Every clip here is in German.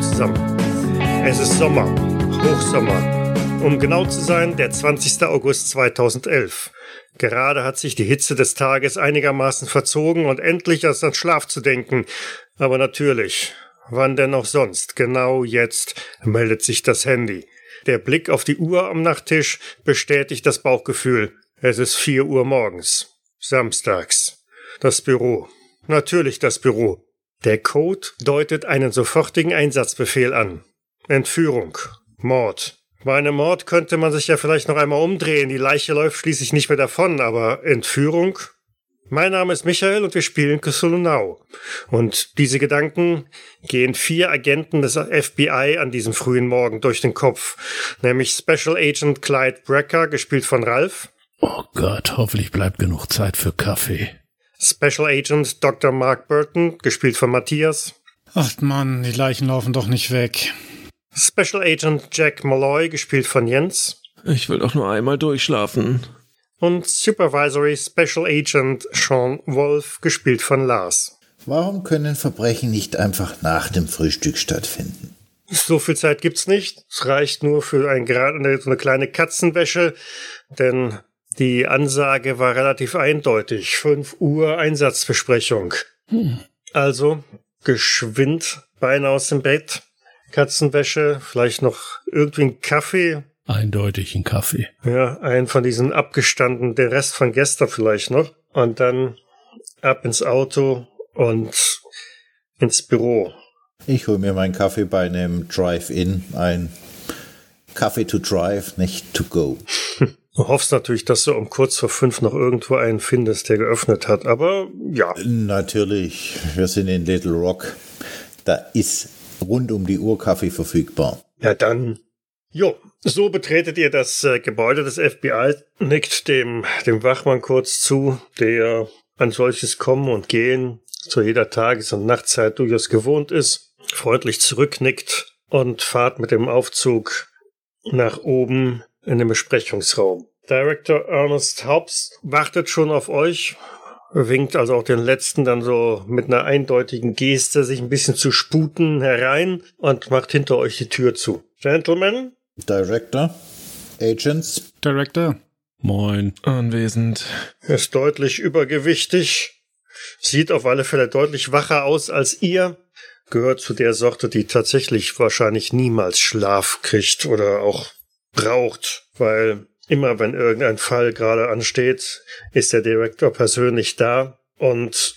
Zusammen. Es ist Sommer, Hochsommer. Um genau zu sein, der 20. August 2011. Gerade hat sich die Hitze des Tages einigermaßen verzogen und endlich ist an Schlaf zu denken. Aber natürlich, wann denn auch sonst? Genau jetzt meldet sich das Handy. Der Blick auf die Uhr am Nachttisch bestätigt das Bauchgefühl. Es ist vier Uhr morgens. Samstags. Das Büro. Natürlich das Büro. Der Code deutet einen sofortigen Einsatzbefehl an. Entführung. Mord. Bei einem Mord könnte man sich ja vielleicht noch einmal umdrehen. Die Leiche läuft schließlich nicht mehr davon, aber Entführung? Mein Name ist Michael und wir spielen Cthulhu Now. Und diese Gedanken gehen vier Agenten des FBI an diesem frühen Morgen durch den Kopf. Nämlich Special Agent Clyde Brecker, gespielt von Ralph. Oh Gott, hoffentlich bleibt genug Zeit für Kaffee. Special Agent Dr. Mark Burton, gespielt von Matthias. Ach Mann, die Leichen laufen doch nicht weg. Special Agent Jack Malloy, gespielt von Jens. Ich will doch nur einmal durchschlafen. Und Supervisory Special Agent Sean Wolf, gespielt von Lars. Warum können Verbrechen nicht einfach nach dem Frühstück stattfinden? So viel Zeit gibt's nicht. Es reicht nur für ein, eine, so eine kleine Katzenwäsche, denn die Ansage war relativ eindeutig. 5 Uhr Einsatzbesprechung. Hm. Also geschwind, Beine aus dem Bett, Katzenwäsche, vielleicht noch irgendwie ein Kaffee. Eindeutig ein Kaffee. Ja, einen von diesen abgestanden, den Rest von gestern vielleicht noch. Und dann ab ins Auto und ins Büro. Ich hole mir meinen Kaffee bei einem Drive-In, ein Kaffee to Drive, nicht to go. Du hoffst natürlich, dass du um kurz vor fünf noch irgendwo einen findest, der geöffnet hat, aber ja. Natürlich, wir sind in Little Rock. Da ist rund um die Uhr Kaffee verfügbar. Ja, dann. Jo, so betretet ihr das äh, Gebäude des FBI, nickt dem, dem Wachmann kurz zu, der ein solches Kommen und Gehen zu jeder Tages- und Nachtzeit durchaus gewohnt ist, freundlich zurücknickt und fahrt mit dem Aufzug nach oben in dem Besprechungsraum. Director Ernest Hobbs wartet schon auf euch, winkt also auch den letzten dann so mit einer eindeutigen Geste sich ein bisschen zu sputen herein und macht hinter euch die Tür zu. Gentlemen? Director? Agents? Director? Moin. Anwesend. Ist deutlich übergewichtig. Sieht auf alle Fälle deutlich wacher aus als ihr. Gehört zu der Sorte, die tatsächlich wahrscheinlich niemals Schlaf kriegt oder auch braucht, weil immer wenn irgendein Fall gerade ansteht, ist der Direktor persönlich da und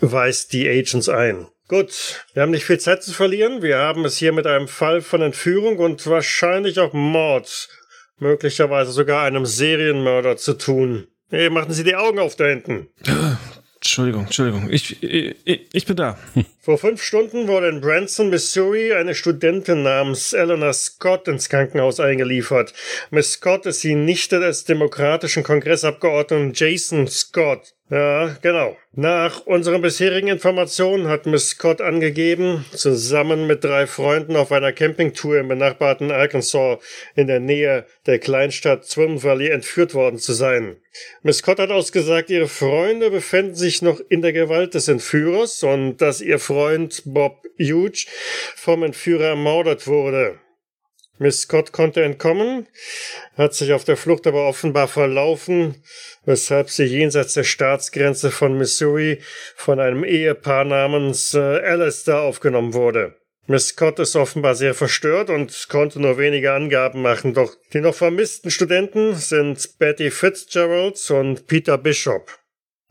weist die Agents ein. Gut, wir haben nicht viel Zeit zu verlieren. Wir haben es hier mit einem Fall von Entführung und wahrscheinlich auch Mord, möglicherweise sogar einem Serienmörder zu tun. Hey, machen Sie die Augen auf da hinten. Entschuldigung, Entschuldigung. Ich, ich, ich bin da. Vor fünf Stunden wurde in Branson, Missouri, eine Studentin namens Eleanor Scott ins Krankenhaus eingeliefert. Miss Scott ist die Nichte des demokratischen Kongressabgeordneten Jason Scott. Ja, genau. Nach unseren bisherigen Informationen hat Miss Scott angegeben, zusammen mit drei Freunden auf einer Campingtour im benachbarten Arkansas in der Nähe der Kleinstadt Swim Valley entführt worden zu sein. Miss Scott hat ausgesagt, ihre Freunde befänden sich noch in der Gewalt des Entführers und dass ihr Freund Bob Huge vom Entführer ermordet wurde. Miss Scott konnte entkommen, hat sich auf der Flucht aber offenbar verlaufen, weshalb sie jenseits der Staatsgrenze von Missouri von einem Ehepaar namens äh, Alistair aufgenommen wurde. Miss Scott ist offenbar sehr verstört und konnte nur wenige Angaben machen, doch die noch vermissten Studenten sind Betty Fitzgerald und Peter Bishop.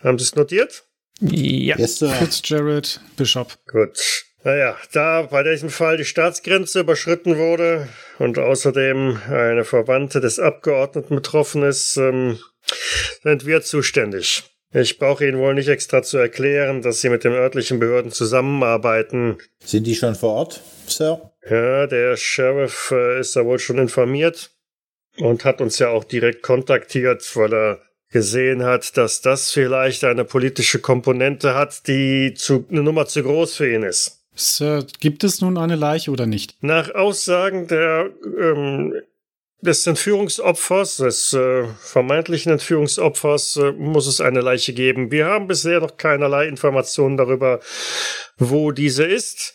Haben Sie es notiert? Ja. Yes, sir. Fitzgerald, Bishop. Gut. Naja, da bei diesem Fall die Staatsgrenze überschritten wurde und außerdem eine Verwandte des Abgeordneten betroffen ist, ähm, sind wir zuständig. Ich brauche Ihnen wohl nicht extra zu erklären, dass Sie mit den örtlichen Behörden zusammenarbeiten. Sind die schon vor Ort, Sir? Ja, der Sheriff äh, ist da wohl schon informiert und hat uns ja auch direkt kontaktiert, weil er gesehen hat, dass das vielleicht eine politische Komponente hat, die zu, eine Nummer zu groß für ihn ist. Sir, gibt es nun eine Leiche oder nicht? Nach Aussagen der, ähm, des Entführungsopfers, des äh, vermeintlichen Entführungsopfers, äh, muss es eine Leiche geben. Wir haben bisher noch keinerlei Informationen darüber, wo diese ist.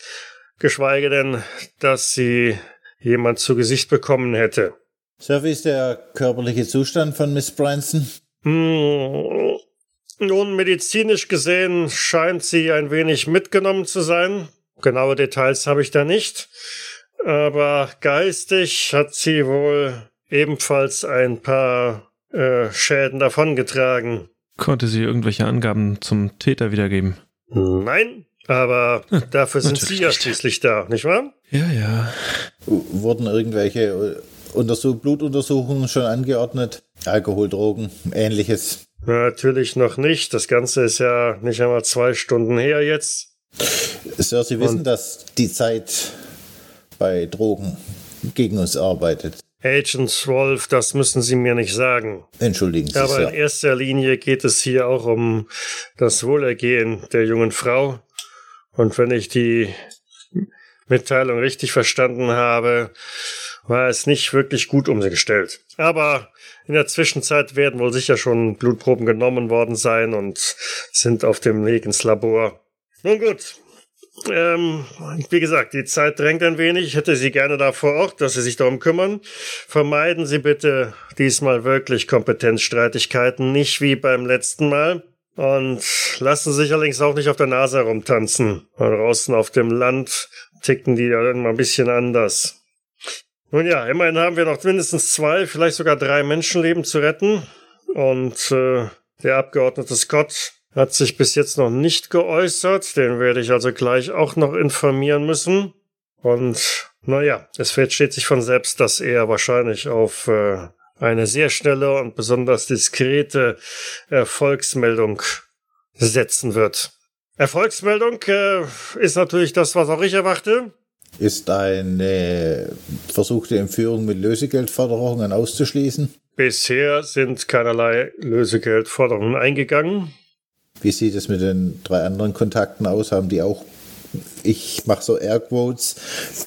geschweige denn, dass sie jemand zu Gesicht bekommen hätte. Sir, wie ist der körperliche Zustand von Miss Branson? Hm, nun, medizinisch gesehen scheint sie ein wenig mitgenommen zu sein. Genaue Details habe ich da nicht. Aber geistig hat sie wohl ebenfalls ein paar äh, Schäden davongetragen. Konnte sie irgendwelche Angaben zum Täter wiedergeben? Nein, aber dafür sind Sie ja schließlich da, nicht wahr? Ja, ja. Wurden irgendwelche äh, Untersuch Blutuntersuchungen schon angeordnet? Alkohol, Drogen, ähnliches? Natürlich noch nicht. Das Ganze ist ja nicht einmal zwei Stunden her jetzt. Sir, Sie wissen, Und- dass die Zeit bei Drogen gegen uns arbeitet. Agent Wolf, das müssen Sie mir nicht sagen. Entschuldigen Sie, Aber in erster Linie geht es hier auch um das Wohlergehen der jungen Frau. Und wenn ich die Mitteilung richtig verstanden habe, war es nicht wirklich gut um sie gestellt. Aber in der Zwischenzeit werden wohl sicher schon Blutproben genommen worden sein und sind auf dem Weg ins Labor. Nun gut. Ähm, wie gesagt, die Zeit drängt ein wenig. Ich hätte Sie gerne da vor Ort, dass Sie sich darum kümmern. Vermeiden Sie bitte diesmal wirklich Kompetenzstreitigkeiten, nicht wie beim letzten Mal. Und lassen Sie sich allerdings auch nicht auf der Nase herumtanzen. Draußen auf dem Land ticken die ja immer ein bisschen anders. Nun ja, immerhin haben wir noch mindestens zwei, vielleicht sogar drei Menschenleben zu retten. Und äh, der Abgeordnete Scott hat sich bis jetzt noch nicht geäußert. Den werde ich also gleich auch noch informieren müssen. Und naja, es versteht sich von selbst, dass er wahrscheinlich auf äh, eine sehr schnelle und besonders diskrete Erfolgsmeldung setzen wird. Erfolgsmeldung äh, ist natürlich das, was auch ich erwarte. Ist eine versuchte Entführung mit Lösegeldforderungen auszuschließen? Bisher sind keinerlei Lösegeldforderungen eingegangen. Wie sieht es mit den drei anderen Kontakten aus? Haben die auch, ich mache so Airquotes,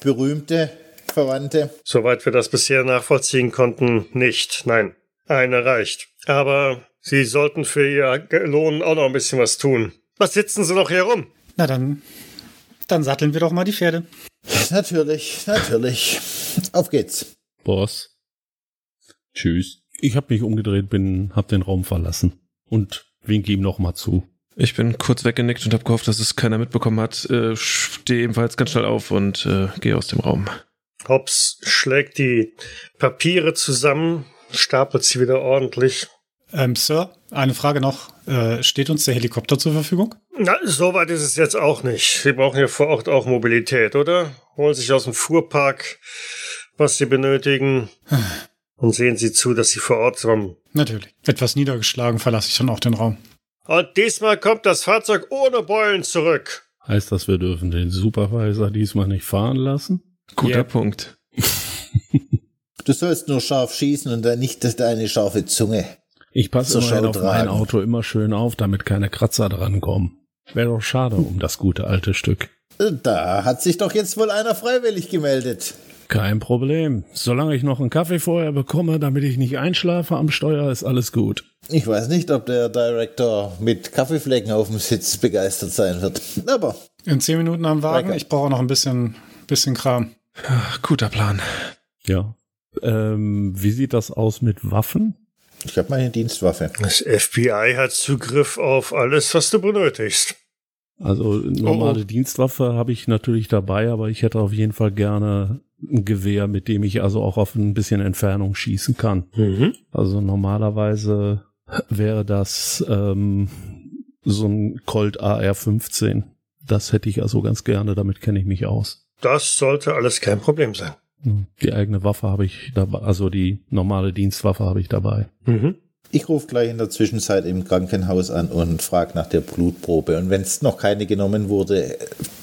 berühmte Verwandte? Soweit wir das bisher nachvollziehen konnten, nicht. Nein, eine reicht. Aber Sie sollten für Ihr Lohn auch noch ein bisschen was tun. Was sitzen Sie noch hier rum? Na dann, dann satteln wir doch mal die Pferde. Natürlich, natürlich. Auf geht's. Boss. Tschüss. Ich habe mich umgedreht, bin, hab den Raum verlassen und winke ihm noch mal zu. Ich bin kurz weggenickt und habe gehofft, dass es keiner mitbekommen hat. Äh, Stehe ebenfalls ganz schnell auf und äh, gehe aus dem Raum. Hobbs schlägt die Papiere zusammen, stapelt sie wieder ordentlich. Ähm, Sir, eine Frage noch. Äh, steht uns der Helikopter zur Verfügung? Na, so weit ist es jetzt auch nicht. Sie brauchen hier vor Ort auch Mobilität, oder? Holen sich aus dem Fuhrpark, was Sie benötigen. Und sehen Sie zu, dass Sie vor Ort kommen. Natürlich. Etwas niedergeschlagen verlasse ich dann auch den Raum. Und diesmal kommt das Fahrzeug ohne Beulen zurück. Heißt das, wir dürfen den Supervisor diesmal nicht fahren lassen? Guter Ja. Punkt. Du sollst nur scharf schießen und dann nicht deine scharfe Zunge. Ich passe immerhin auf mein tragen. Auto immer schön auf, damit keine Kratzer drankommen. Wäre doch schade um das gute alte Stück. Da hat sich doch jetzt wohl einer freiwillig gemeldet. Kein Problem. Solange ich noch einen Kaffee vorher bekomme, damit ich nicht einschlafe am Steuer, ist alles gut. Ich weiß nicht, ob der Director mit Kaffeeflecken auf dem Sitz begeistert sein wird. Aber In zehn Minuten am Wagen. Lecker. Ich brauche noch ein bisschen, bisschen Kram. Ach, guter Plan. Ja. Ähm, wie sieht das aus mit Waffen? ich habe meine Dienstwaffe. Das FBI hat Zugriff auf alles, was du benötigst. Also normale Oh, oh. Dienstwaffe habe ich natürlich dabei, aber ich hätte auf jeden Fall gerne ein Gewehr, mit dem ich also auch auf ein bisschen Entfernung schießen kann. Mhm. Also normalerweise wäre das ähm, so ein Colt AR-15. Das hätte ich also ganz gerne, damit kenne ich mich aus. Das sollte alles kein Problem sein. Die eigene Waffe habe ich dabei, also die normale Dienstwaffe habe ich dabei. Mhm. Ich rufe gleich in der Zwischenzeit im Krankenhaus an und frage nach der Blutprobe. Und wenn es noch keine genommen wurde,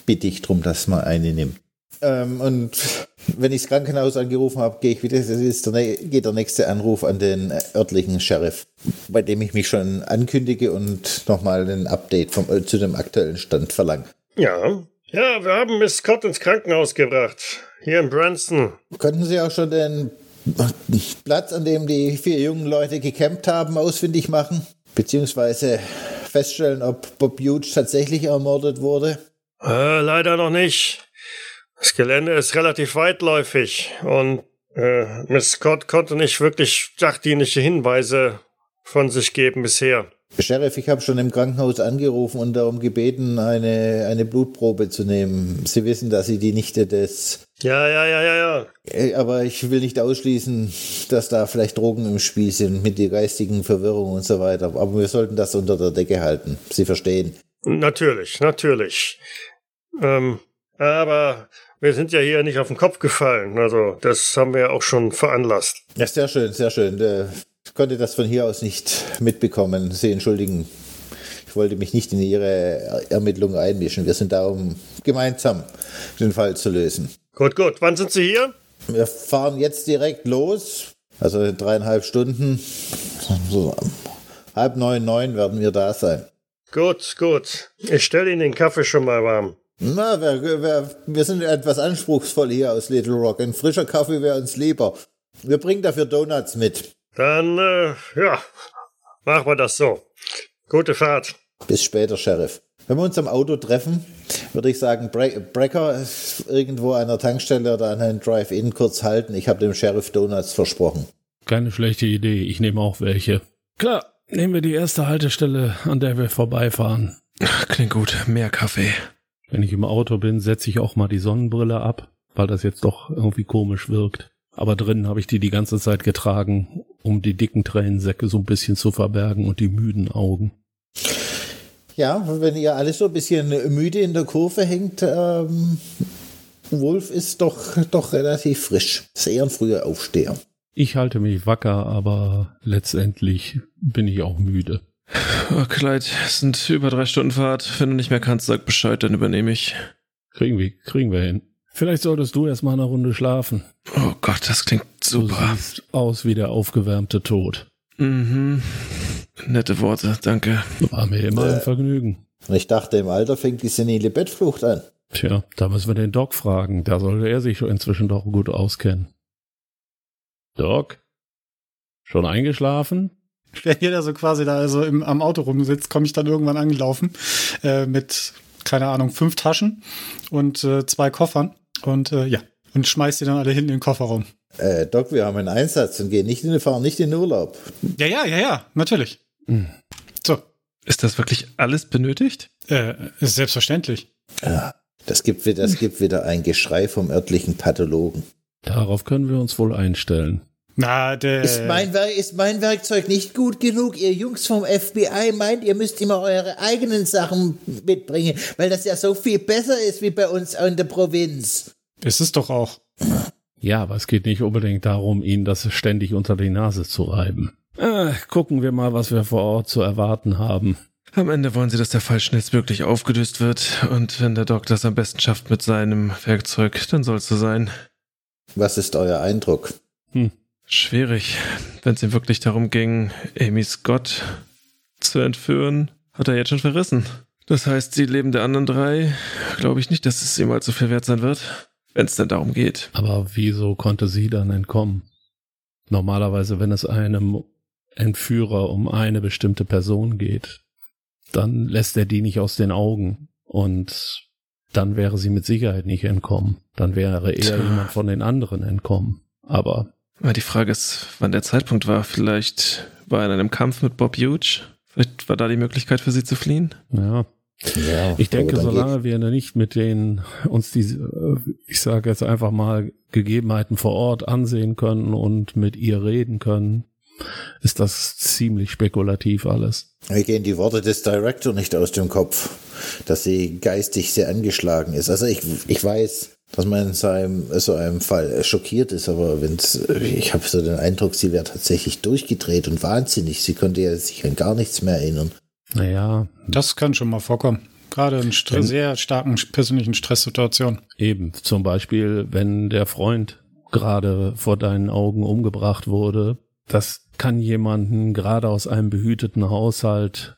bitte ich darum, dass man eine nimmt. Ähm, und wenn ich das Krankenhaus angerufen habe, gehe ich wieder, das ist der, geht der nächste Anruf an den örtlichen Sheriff, bei dem ich mich schon ankündige und nochmal ein Update vom, äh, zu dem aktuellen Stand verlange. Ja. Ja, wir haben Miss Scott ins Krankenhaus gebracht. Hier in Branson. Könnten Sie auch schon den Platz, an dem die vier jungen Leute gecampt haben, ausfindig machen? Beziehungsweise feststellen, ob Bob Huge tatsächlich ermordet wurde? Äh, leider noch nicht. Das Gelände ist relativ weitläufig und äh, Miss Scott konnte nicht wirklich sachdienliche Hinweise von sich geben bisher. Sheriff, ich habe schon im Krankenhaus angerufen und darum gebeten, eine, eine Blutprobe zu nehmen. Sie wissen, dass Sie die Nichte des... Ja, ja, ja, ja, ja. Äh, Aber ich will nicht ausschließen, dass da vielleicht Drogen im Spiel sind mit der geistigen Verwirrung und so weiter. Aber wir sollten das unter der Decke halten. Sie verstehen. Natürlich, natürlich. Ähm, aber wir sind ja hier nicht auf den Kopf gefallen. Also, das haben wir ja auch schon veranlasst. Ja, sehr schön, sehr schön. Äh, Ich konnte das von hier aus nicht mitbekommen. Sie entschuldigen. Ich wollte mich nicht in Ihre Ermittlungen einmischen. Wir sind da, um gemeinsam den Fall zu lösen. Gut, gut. Wann sind Sie hier? Wir fahren jetzt direkt los. Also dreieinhalb Stunden. So, halb neun, neun werden wir da sein. Gut, gut. Ich stelle Ihnen den Kaffee schon mal warm. Na, wir, wir, wir sind etwas anspruchsvoll hier aus Little Rock. Ein frischer Kaffee wäre uns lieber. Wir bringen dafür Donuts mit. Dann, äh, ja, machen wir das so. Gute Fahrt. Bis später, Sheriff. Wenn wir uns am Auto treffen, würde ich sagen, Bre Brecker irgendwo an der Tankstelle oder an einem Drive-In kurz halten. Ich habe dem Sheriff Donuts versprochen. Keine schlechte Idee. Ich nehme auch welche. Klar, nehmen wir die erste Haltestelle, an der wir vorbeifahren. Klingt gut. Mehr Kaffee. Wenn ich im Auto bin, setze ich auch mal die Sonnenbrille ab, weil das jetzt doch irgendwie komisch wirkt. Aber drinnen habe ich die die ganze Zeit getragen, um die dicken Tränensäcke so ein bisschen zu verbergen und die müden Augen. Ja, wenn ihr alles so ein bisschen müde in der Kurve hängt, ähm, Wolf ist doch, doch relativ frisch. Ist eher ein früher Aufsteher. Ich halte mich wacker, aber letztendlich bin ich auch müde. Oh, Clyde, es sind über drei Stunden Fahrt. Wenn du nicht mehr kannst, sag Bescheid, dann übernehme ich. Kriegen wir, kriegen wir hin. Vielleicht solltest du erst mal eine Runde schlafen. Oh Gott, das klingt Du super. siehst aus wie der aufgewärmte Tod. Mhm. Nette Worte, danke. War mir immer ein Vergnügen. Ich dachte, im Alter fängt die senile Bettflucht an. Tja, da müssen wir den Doc fragen. Da sollte er sich inzwischen doch gut auskennen. Doc? Schon eingeschlafen? Wenn jeder so quasi da so im, am Auto rumsitzt, komme ich dann irgendwann angelaufen äh, mit, keine Ahnung, fünf Taschen und äh, zwei Koffern. Und äh, ja, und schmeiß die dann alle hinten in den Kofferraum. Äh, Doc, wir haben einen Einsatz und gehen nicht in den fahren nicht in den Urlaub. Ja, ja, ja, ja, natürlich. Hm. So, Ist das wirklich alles benötigt? äh, ist selbstverständlich. Das gibt, das gibt wieder ein Geschrei vom örtlichen Pathologen. Darauf können wir uns wohl einstellen. Na, der. Ist mein, ist mein Werkzeug nicht gut genug? Ihr Jungs vom FBI meint, ihr müsst immer eure eigenen Sachen mitbringen, weil das ja so viel besser ist wie bei uns in der Provinz. ist es doch auch. Ja, aber es geht nicht unbedingt darum, ihnen das ständig unter die Nase zu reiben. Äh, gucken wir mal, was wir vor Ort zu erwarten haben. Am Ende wollen sie, dass der Fall schnellstmöglich aufgelöst wird. Und wenn der Doc das am besten schafft mit seinem Werkzeug, dann soll es so sein. Was ist euer Eindruck? Schwierig. Wenn es ihm wirklich darum ging, Amy Scott zu entführen, hat er jetzt schon verrissen. Das heißt, die Leben der anderen drei, glaube ich nicht, dass es ihm allzu viel wert sein wird, wenn es denn darum geht. Aber wieso konnte sie dann entkommen? Normalerweise, wenn es einem Entführer um eine bestimmte Person geht, dann lässt er die nicht aus den Augen. Und dann wäre sie mit Sicherheit nicht entkommen. Dann wäre eher Tja. jemand von den anderen entkommen. Aber Aber die Frage ist, wann der Zeitpunkt war. Vielleicht war er in einem Kampf mit Bob Huge. Vielleicht war da die Möglichkeit für sie zu fliehen. ja, Ja, Ich denke, solange wir nicht mit den uns diese, äh, ich sage jetzt einfach mal, Gegebenheiten vor Ort ansehen können und mit ihr reden können, ist das ziemlich spekulativ alles. mir gehen die Worte des Director nicht aus dem Kopf, dass sie geistig sehr angeschlagen ist. Also ich, ich weiß, dass man in so einem, so einem Fall schockiert ist, aber wenn's, ich habe so den Eindruck, sie wäre tatsächlich durchgedreht und wahnsinnig. Sie konnte ja sich an gar nichts mehr erinnern. Naja, Das kann schon mal vorkommen. Gerade in stre- sehr starken persönlichen Stresssituationen. eben zum Beispiel, wenn der Freund gerade vor deinen Augen umgebracht wurde, das kann jemanden gerade aus einem behüteten Haushalt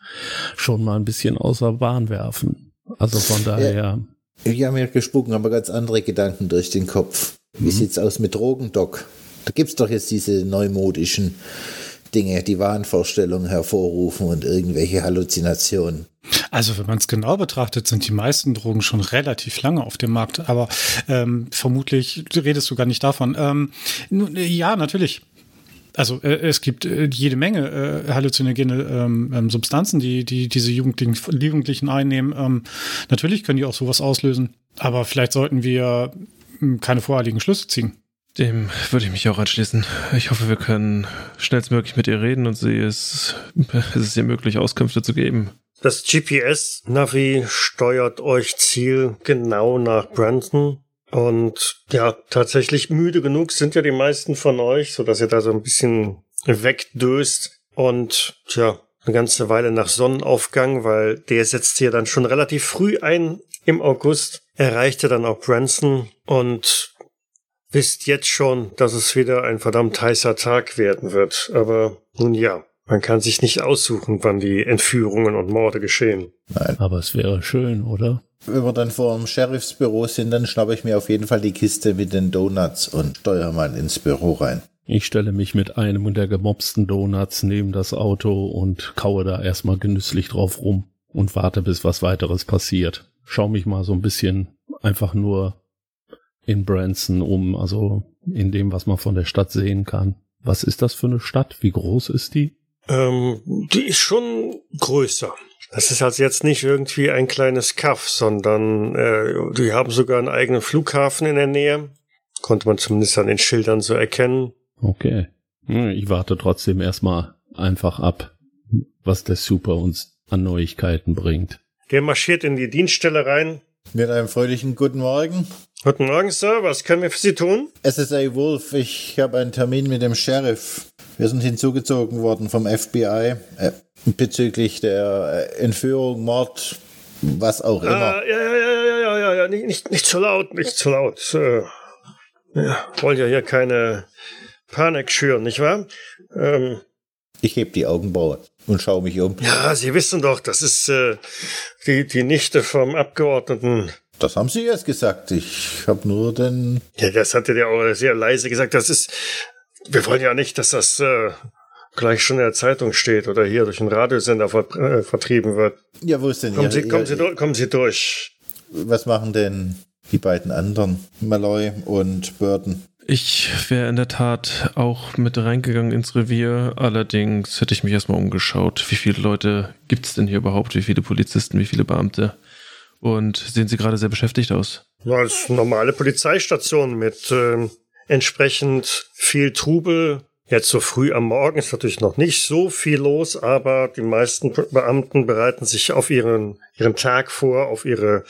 schon mal ein bisschen außer Bahn werfen. Also von daher, Ich habe mir gespucken, aber ganz andere Gedanken durch den Kopf. Wie sieht's aus mit Drogen, Doc? Da gibt's doch jetzt diese neumodischen Dinge, die Wahnvorstellungen hervorrufen und irgendwelche Halluzinationen. Also wenn man es genau betrachtet, sind die meisten Drogen schon relativ lange auf dem Markt. Aber ähm, vermutlich redest du gar nicht davon. Ähm, ja, natürlich. Also äh, es gibt äh, jede Menge äh, halluzinogene ähm, ähm, Substanzen, die, die diese Jugendlichen, Jugendlichen einnehmen. Ähm, natürlich können die auch sowas auslösen. Aber vielleicht sollten wir hm, keine voreiligen Schlüsse ziehen. Dem würde ich mich auch anschließen. Ich hoffe, wir können schnellstmöglich mit ihr reden und sie ist, es ist ihr möglich, Auskünfte zu geben. Das GPS-Navi steuert euch Ziel genau nach Brandon. Und ja, tatsächlich müde genug sind ja die meisten von euch, so dass ihr da so ein bisschen wegdöst. Und tja, eine ganze Weile nach Sonnenaufgang, weil der setzt hier dann schon relativ früh ein im August, erreichte dann auch Branson. Und wisst jetzt schon, dass es wieder ein verdammt heißer Tag werden wird. Aber nun ja, man kann sich nicht aussuchen, wann die Entführungen und Morde geschehen. Nein. Aber es wäre schön, oder? Wenn wir dann vor dem Sheriffsbüro sind, dann schnappe ich mir auf jeden Fall die Kiste mit den Donuts und steuere mal ins Büro rein. Ich stelle mich mit einem der gemobsten Donuts neben das Auto und kaue da erstmal genüsslich drauf rum und warte, bis was weiteres passiert. Schau mich mal so ein bisschen einfach nur in Branson um, also in dem, was man von der Stadt sehen kann. Was ist das für eine Stadt? Wie groß ist die? Ähm, die ist schon größer. Das ist also jetzt nicht irgendwie ein kleines Kaff, sondern äh, die haben sogar einen eigenen Flughafen in der Nähe. Konnte man zumindest an den Schildern so erkennen. Okay. Ich warte trotzdem erstmal einfach ab, was der Super uns an Neuigkeiten bringt. Der marschiert in die Dienststelle rein. Mit einem fröhlichen Guten Morgen. Guten Morgen, Sir. Was können wir für Sie tun? SSA Wolf, ich habe einen Termin mit dem Sheriff. Wir sind hinzugezogen worden vom FBI äh, bezüglich der äh, Entführung, Mord, was auch immer. Ah, ja, ja, ja, ja, ja, ja, ja, nicht, nicht, nicht zu laut, nicht zu laut. Äh, ja, wollen ja hier keine Panik schüren, nicht wahr? Ähm, ich heb die Augenbraue und schaue mich um. Ja, Sie wissen doch, das ist äh, die, die Nichte vom Abgeordneten. Das haben Sie erst gesagt. Ich habe nur den. Ja, das hatte der auch sehr leise gesagt. Das ist. Wir wollen ja nicht, dass das äh, gleich schon in der Zeitung steht oder hier durch den Radiosender ver äh, vertrieben wird. Ja, wo ist denn kommen Ihre, Sie, kommen, Ihre, Sie durch, kommen Sie durch. Was machen denn die beiden anderen, Malloy und Burton? Ich wäre in der Tat auch mit reingegangen ins Revier. Allerdings hätte ich mich erstmal umgeschaut. Wie viele Leute gibt es denn hier überhaupt? Wie viele Polizisten? Wie viele Beamte? Und sehen Sie gerade sehr beschäftigt aus? Ja, das ist eine normale Polizeistation mit äh, entsprechend viel Trubel. Jetzt so früh am Morgen ist natürlich noch nicht so viel los, aber die meisten Beamten bereiten sich auf ihren, ihren Tag vor, auf ihre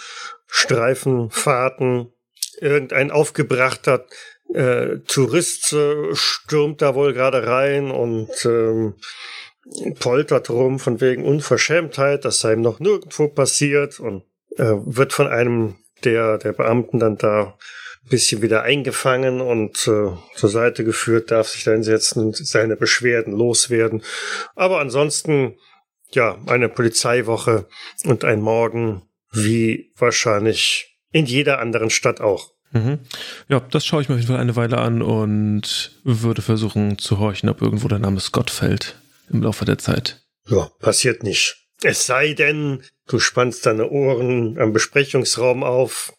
Streifenfahrten. Irgendein aufgebrachter äh, Tourist äh, stürmt da wohl gerade rein und ähm, poltert rum von wegen Unverschämtheit, das sei ihm noch nirgendwo passiert und äh, wird von einem der, der Beamten dann da ein bisschen wieder eingefangen und äh, zur Seite geführt, darf sich da hinsetzen und seine Beschwerden loswerden. Aber ansonsten, ja, eine Polizeiwoche und ein Morgen, wie wahrscheinlich in jeder anderen Stadt auch. Mhm. Ja, das schaue ich mir auf jeden Fall eine Weile an und würde versuchen zu horchen, ob irgendwo der Name Scott fällt im Laufe der Zeit. Ja, passiert nicht. Es sei denn, du spannst deine Ohren am Besprechungsraum auf,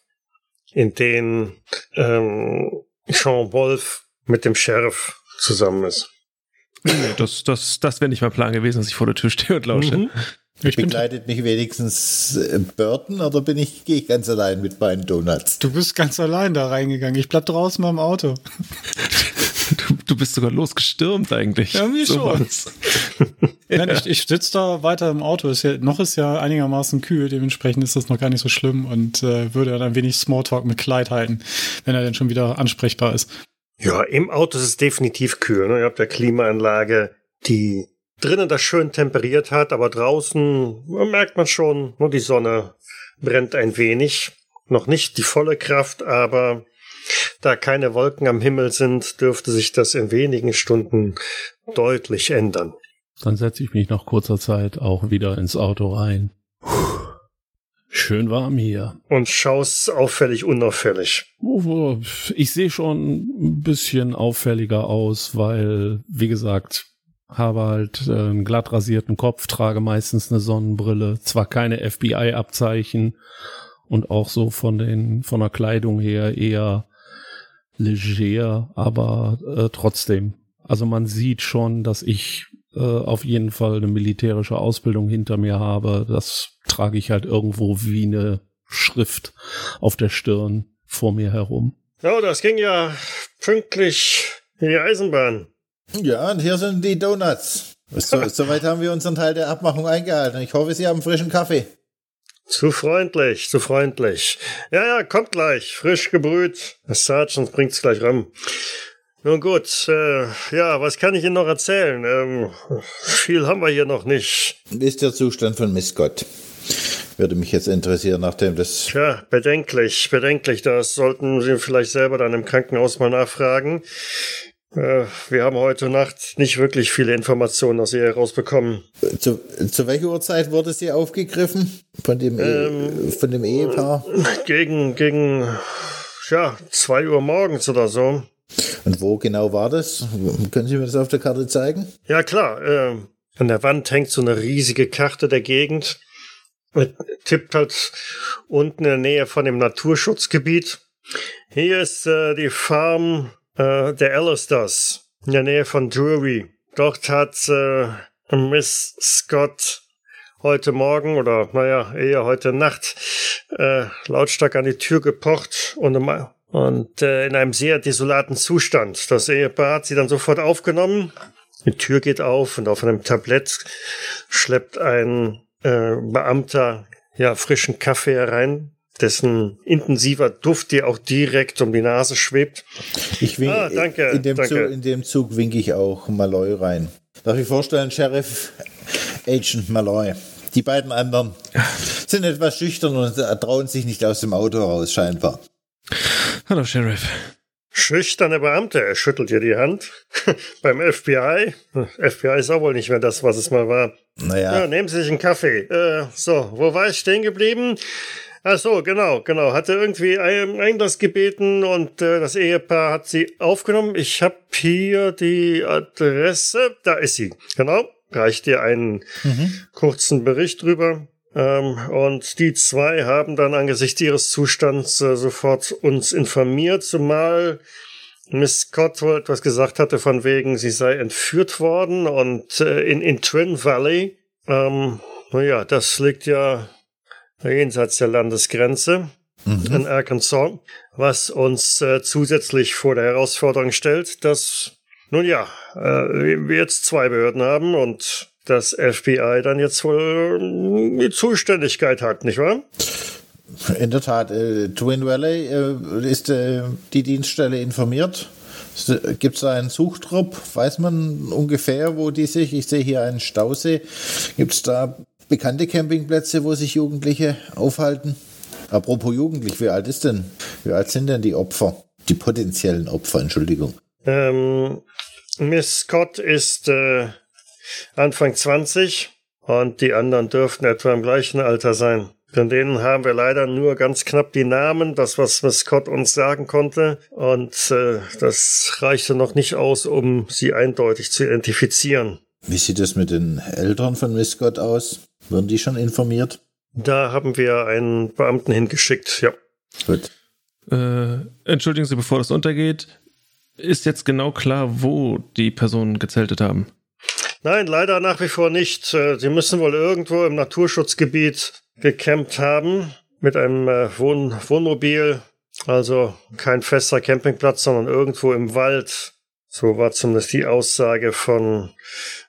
in den ähm, Jean Wolf mit dem Sheriff zusammen ist. Nee, das, das, das wäre nicht mein Plan gewesen, dass ich vor der Tür stehe und lausche. Mhm. Ich Begleitet mich wenigstens äh, Burton oder bin ich, gehe ich ganz allein mit meinen Donuts? Du bist ganz allein da reingegangen. Ich bleib draußen beim Auto. Du, bist sogar losgestürmt eigentlich. Ja, mir so schon. Nein, ich, ich sitze da weiter im Auto. Ist ja, noch ist ja einigermaßen kühl, dementsprechend ist das noch gar nicht so schlimm und äh, würde dann ein wenig Smalltalk mit Clyde halten, wenn er dann schon wieder ansprechbar ist. Ja, im Auto ist es definitiv kühl. Ne? Ihr habt ja Klimaanlage, die drinnen das schön temperiert hat, aber draußen merkt man schon, nur die Sonne brennt ein wenig. Noch nicht die volle Kraft, aber da keine Wolken am Himmel sind, dürfte sich das in wenigen Stunden deutlich ändern. Dann setze ich mich nach kurzer Zeit auch wieder ins Auto rein. Schön warm hier. Und schaust auffällig unauffällig. Ich sehe schon ein bisschen auffälliger aus, weil, wie gesagt, habe halt äh, einen glatt rasierten Kopf, trage meistens eine Sonnenbrille, zwar keine FBI-Abzeichen und auch so von den von der Kleidung her eher leger, aber äh, trotzdem. Also man sieht schon, dass ich äh, auf jeden Fall eine militärische Ausbildung hinter mir habe. Das trage ich halt irgendwo wie eine Schrift auf der Stirn vor mir herum. Ja, das ging ja pünktlich in die Eisenbahn. Ja, und hier sind die Donuts. So, soweit haben wir unseren Teil der Abmachung eingehalten. Ich hoffe, Sie haben frischen Kaffee. Zu freundlich, zu freundlich. Ja, ja, kommt gleich. Frisch gebrüht. Der Sergeant bringt's gleich rum. Nun gut, äh, ja, was kann ich Ihnen noch erzählen? Ähm, viel haben wir hier noch nicht. Wie ist der Zustand von Miss Scott? Würde mich jetzt interessieren, nachdem das. Tja, bedenklich, bedenklich. Das sollten Sie vielleicht selber dann im Krankenhaus mal nachfragen. Äh, wir haben heute Nacht nicht wirklich viele Informationen aus ihr herausbekommen. Zu, zu welcher Uhrzeit wurde sie aufgegriffen? Von dem, ähm, von dem Ehepaar? Gegen, gegen, ja, zwei Uhr morgens oder so. Und wo genau war das? Können Sie mir das auf der Karte zeigen? Ja, klar. Äh, an der Wand hängt so eine riesige Karte der Gegend. Tippt halt unten in der Nähe von dem Naturschutzgebiet. Hier ist äh, die Farm äh, der Alisters in der Nähe von Drury. Dort hat äh, Miss Scott heute Morgen oder naja, eher heute Nacht äh, lautstark an die Tür gepocht und, und äh, in einem sehr desolaten Zustand. Das Ehepaar hat sie dann sofort aufgenommen. Die Tür geht auf und auf einem Tablett schleppt ein äh, Beamter ja frischen Kaffee herein, dessen intensiver Duft dir auch direkt um die Nase schwebt. Ich winke, ah, danke, in, dem danke. Zug, in dem Zug winke ich auch Malloy rein. Darf ich vorstellen, Sheriff Agent Malloy. Die beiden anderen sind etwas schüchtern und trauen sich nicht aus dem Auto raus, scheinbar. Hallo, Sheriff. Schüchterne Beamte, er schüttelt dir die Hand. Beim FBI. FBI ist auch wohl nicht mehr das, was es mal war. Naja. Ja, nehmen Sie sich einen Kaffee. Äh, so, wo war ich stehen geblieben? Ach so, genau, genau. Hatte irgendwie Einlass gebeten und äh, das Ehepaar hat sie aufgenommen. Ich habe hier die Adresse. Da ist sie. Genau. Reicht dir einen mhm. kurzen Bericht drüber. Ähm, und die zwei haben dann angesichts ihres Zustands äh, sofort uns informiert, zumal Miss Scott wohl etwas gesagt hatte von wegen, sie sei entführt worden und äh, in, in Twin Valley. Ähm, naja, das liegt ja jenseits der Landesgrenze mhm. in Arkansas, was uns äh, zusätzlich vor der Herausforderung stellt, dass, nun ja, äh, wir jetzt zwei Behörden haben und das FBI dann jetzt wohl äh, die Zuständigkeit hat, nicht wahr? In der Tat, äh, Twin Valley äh, ist äh, die Dienststelle informiert. Gibt es da einen Suchtrupp? Weiß man ungefähr, wo die sich? Ich sehe hier einen Stausee. Gibt es da bekannte Campingplätze, wo sich Jugendliche aufhalten? Apropos Jugendlich, wie alt ist denn? Wie alt sind denn die Opfer? Die potenziellen Opfer, Entschuldigung. Ähm, Miss Scott ist äh, Anfang 20 und die anderen dürften etwa im gleichen Alter sein. Von denen haben wir leider nur ganz knapp die Namen, das, was Miss Scott uns sagen konnte. Und äh, das reichte noch nicht aus, um sie eindeutig zu identifizieren. Wie sieht es mit den Eltern von Miss Scott aus? Wurden die schon informiert? Da haben wir einen Beamten hingeschickt, ja. Gut. Äh, entschuldigen Sie, bevor das untergeht. Ist jetzt genau klar, wo die Personen gezeltet haben? Nein, leider nach wie vor nicht. Äh, sie müssen wohl irgendwo im Naturschutzgebiet gecampt haben mit einem äh, Wohn Wohnmobil. Also kein fester Campingplatz, sondern irgendwo im Wald. So war zumindest die Aussage von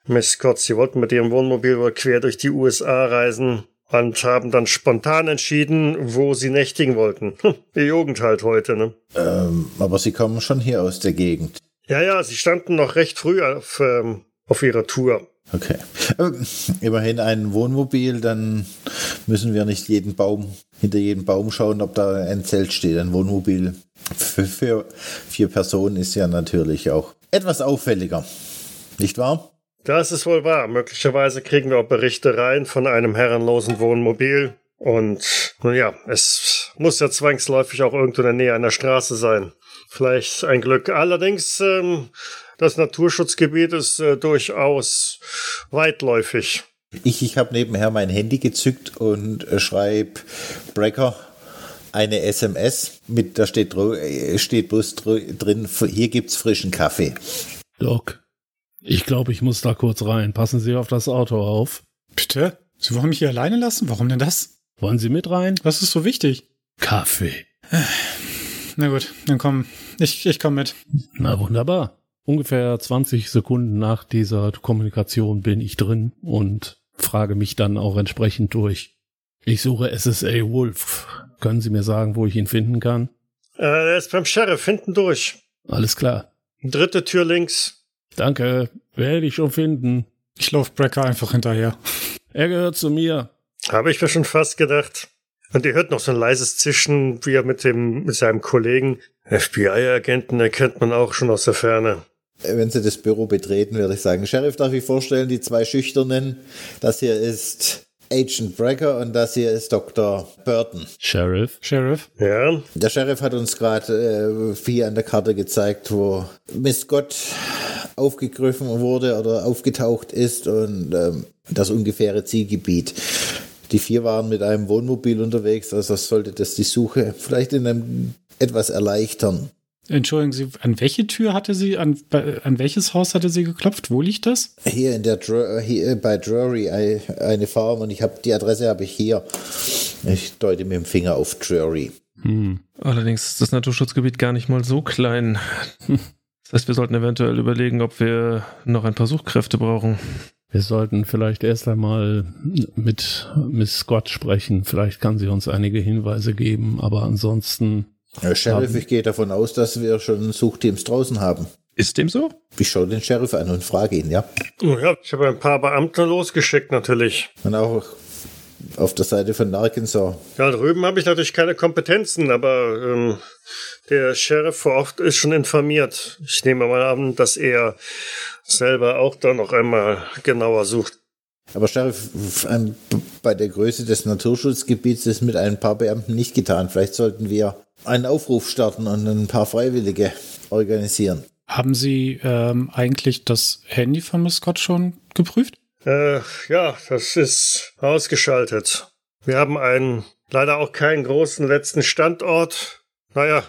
Miss Scott. Sie wollten mit ihrem Wohnmobil wohl quer durch die USA reisen und haben dann spontan entschieden, wo sie nächtigen wollten. Die Jugend halt heute, ne? Ähm, aber sie kommen schon hier aus der Gegend. Ja, ja, sie standen noch recht früh auf ähm, auf ihrer Tour. Okay. Immerhin ein Wohnmobil, dann müssen wir nicht jeden Baum, hinter jedem Baum schauen, ob da ein Zelt steht. Ein Wohnmobil für, für vier Personen ist ja natürlich auch etwas auffälliger. Nicht wahr? Das ist wohl wahr. Möglicherweise kriegen wir auch Berichte rein von einem herrenlosen Wohnmobil. Und nun ja, es muss ja zwangsläufig auch irgendwo in der Nähe einer Straße sein. vielleicht ein Glück. Allerdings, ähm, das Naturschutzgebiet ist äh, durchaus weitläufig. Ich, ich habe nebenher mein Handy gezückt und äh, schreibe Brecker eine SMS mit, da steht, äh, steht bloß drin, hier gibt's frischen Kaffee. Doc, ich glaube, ich muss da kurz rein. Passen Sie auf das Auto auf. Bitte? Sie wollen mich hier alleine lassen? Warum denn das? Wollen Sie mit rein? Was ist so wichtig? Kaffee. Na gut, dann komm. Ich, ich komm mit. Na wunderbar. Ungefähr 20 Sekunden nach dieser Kommunikation bin ich drin und frage mich dann auch entsprechend durch. Ich suche SSA Wolf. Können Sie mir sagen, wo ich ihn finden kann? Äh, er ist beim Sheriff hinten durch. Alles klar. Dritte Tür links. Danke. Werde ich schon finden. Ich lauf Brecker einfach hinterher. Er gehört zu mir. Habe ich mir schon fast gedacht. Und ihr hört noch so ein leises Zischen, wie er mit dem, mit seinem Kollegen. FBI-Agenten erkennt man auch schon aus der Ferne. Wenn Sie das Büro betreten, würde ich sagen, Sheriff, darf ich vorstellen, die zwei Schüchternen. Das hier ist Agent Brecker und das hier ist Dr. Burton. Sheriff. Sheriff. Ja. Der Sheriff hat uns gerade äh, hier an der Karte gezeigt, wo Miss Scott aufgegriffen wurde oder aufgetaucht ist und ähm, das ungefähre Zielgebiet. Die vier waren mit einem Wohnmobil unterwegs, also sollte das die Suche vielleicht in einem etwas erleichtern. Entschuldigen Sie, an welche Tür hatte sie, an, an welches Haus hatte sie geklopft? Wo liegt das? Hier in der hier bei Drury eine Farm und ich habe die Adresse habe ich hier. Ich deute mit dem Finger auf Drury. Hm. Allerdings ist das Naturschutzgebiet gar nicht mal so klein. Das heißt, wir sollten eventuell überlegen, ob wir noch ein paar Suchkräfte brauchen. Wir sollten vielleicht erst einmal mit Miss Scott sprechen. Vielleicht kann sie uns einige Hinweise geben, aber ansonsten Herr Sheriff, ich gehe davon aus, dass wir schon Suchteams draußen haben. Ist dem so? Ich schaue den Sheriff an und frage ihn, ja. Oh ja, ich habe ein paar Beamte losgeschickt natürlich. Und auch auf der Seite von Arkansas. Ja, drüben habe ich natürlich keine Kompetenzen, aber ähm, der Sheriff vor Ort ist schon informiert. Ich nehme mal an, dass er selber auch da noch einmal genauer sucht. Aber Sheriff, bei der Größe des Naturschutzgebiets ist mit ein paar Beamten nicht getan. Vielleicht sollten wir einen Aufruf starten und ein paar Freiwillige organisieren. Haben Sie ähm, eigentlich das Handy von Miss Scott schon geprüft? Äh, ja, das ist ausgeschaltet. Wir haben einen, leider auch keinen großen letzten Standort. Naja,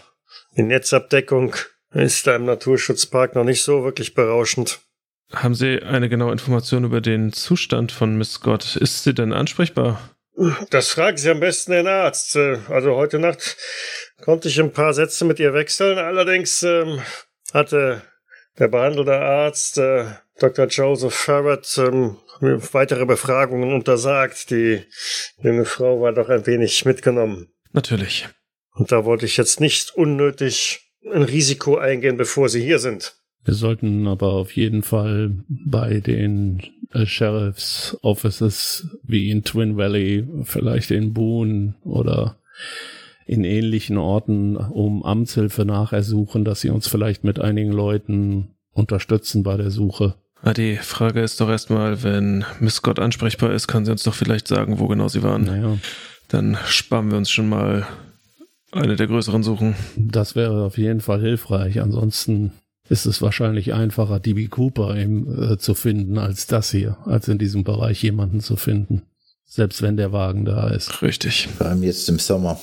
die Netzabdeckung ist da im Naturschutzpark noch nicht so wirklich berauschend. Haben Sie eine genaue Information über den Zustand von Miss Scott? Ist sie denn ansprechbar? Das fragen Sie am besten den Arzt. Äh, also heute Nacht konnte ich ein paar Sätze mit ihr wechseln. Allerdings ähm, hatte der behandelte Arzt, äh, Dr. Joseph Farrett, ähm, weitere Befragungen untersagt. Die junge Frau war doch ein wenig mitgenommen. Natürlich. Und da wollte ich jetzt nicht unnötig ein Risiko eingehen, bevor Sie hier sind. Wir sollten aber auf jeden Fall bei den äh, Sheriffs Offices wie in Twin Valley, vielleicht in Boone oder in ähnlichen Orten um Amtshilfe nachersuchen, dass sie uns vielleicht mit einigen Leuten unterstützen bei der Suche. Ah, die Frage ist doch erstmal, wenn Miss Scott ansprechbar ist, kann sie uns doch vielleicht sagen, wo genau sie waren. Naja. Dann sparen wir uns schon mal eine der größeren Suchen. Das wäre auf jeden Fall hilfreich. Ansonsten ist es wahrscheinlich einfacher, DB Cooper eben, äh, zu finden, als das hier, als in diesem Bereich jemanden zu finden. Selbst wenn der Wagen da ist. Richtig. Vor allem jetzt im Sommer.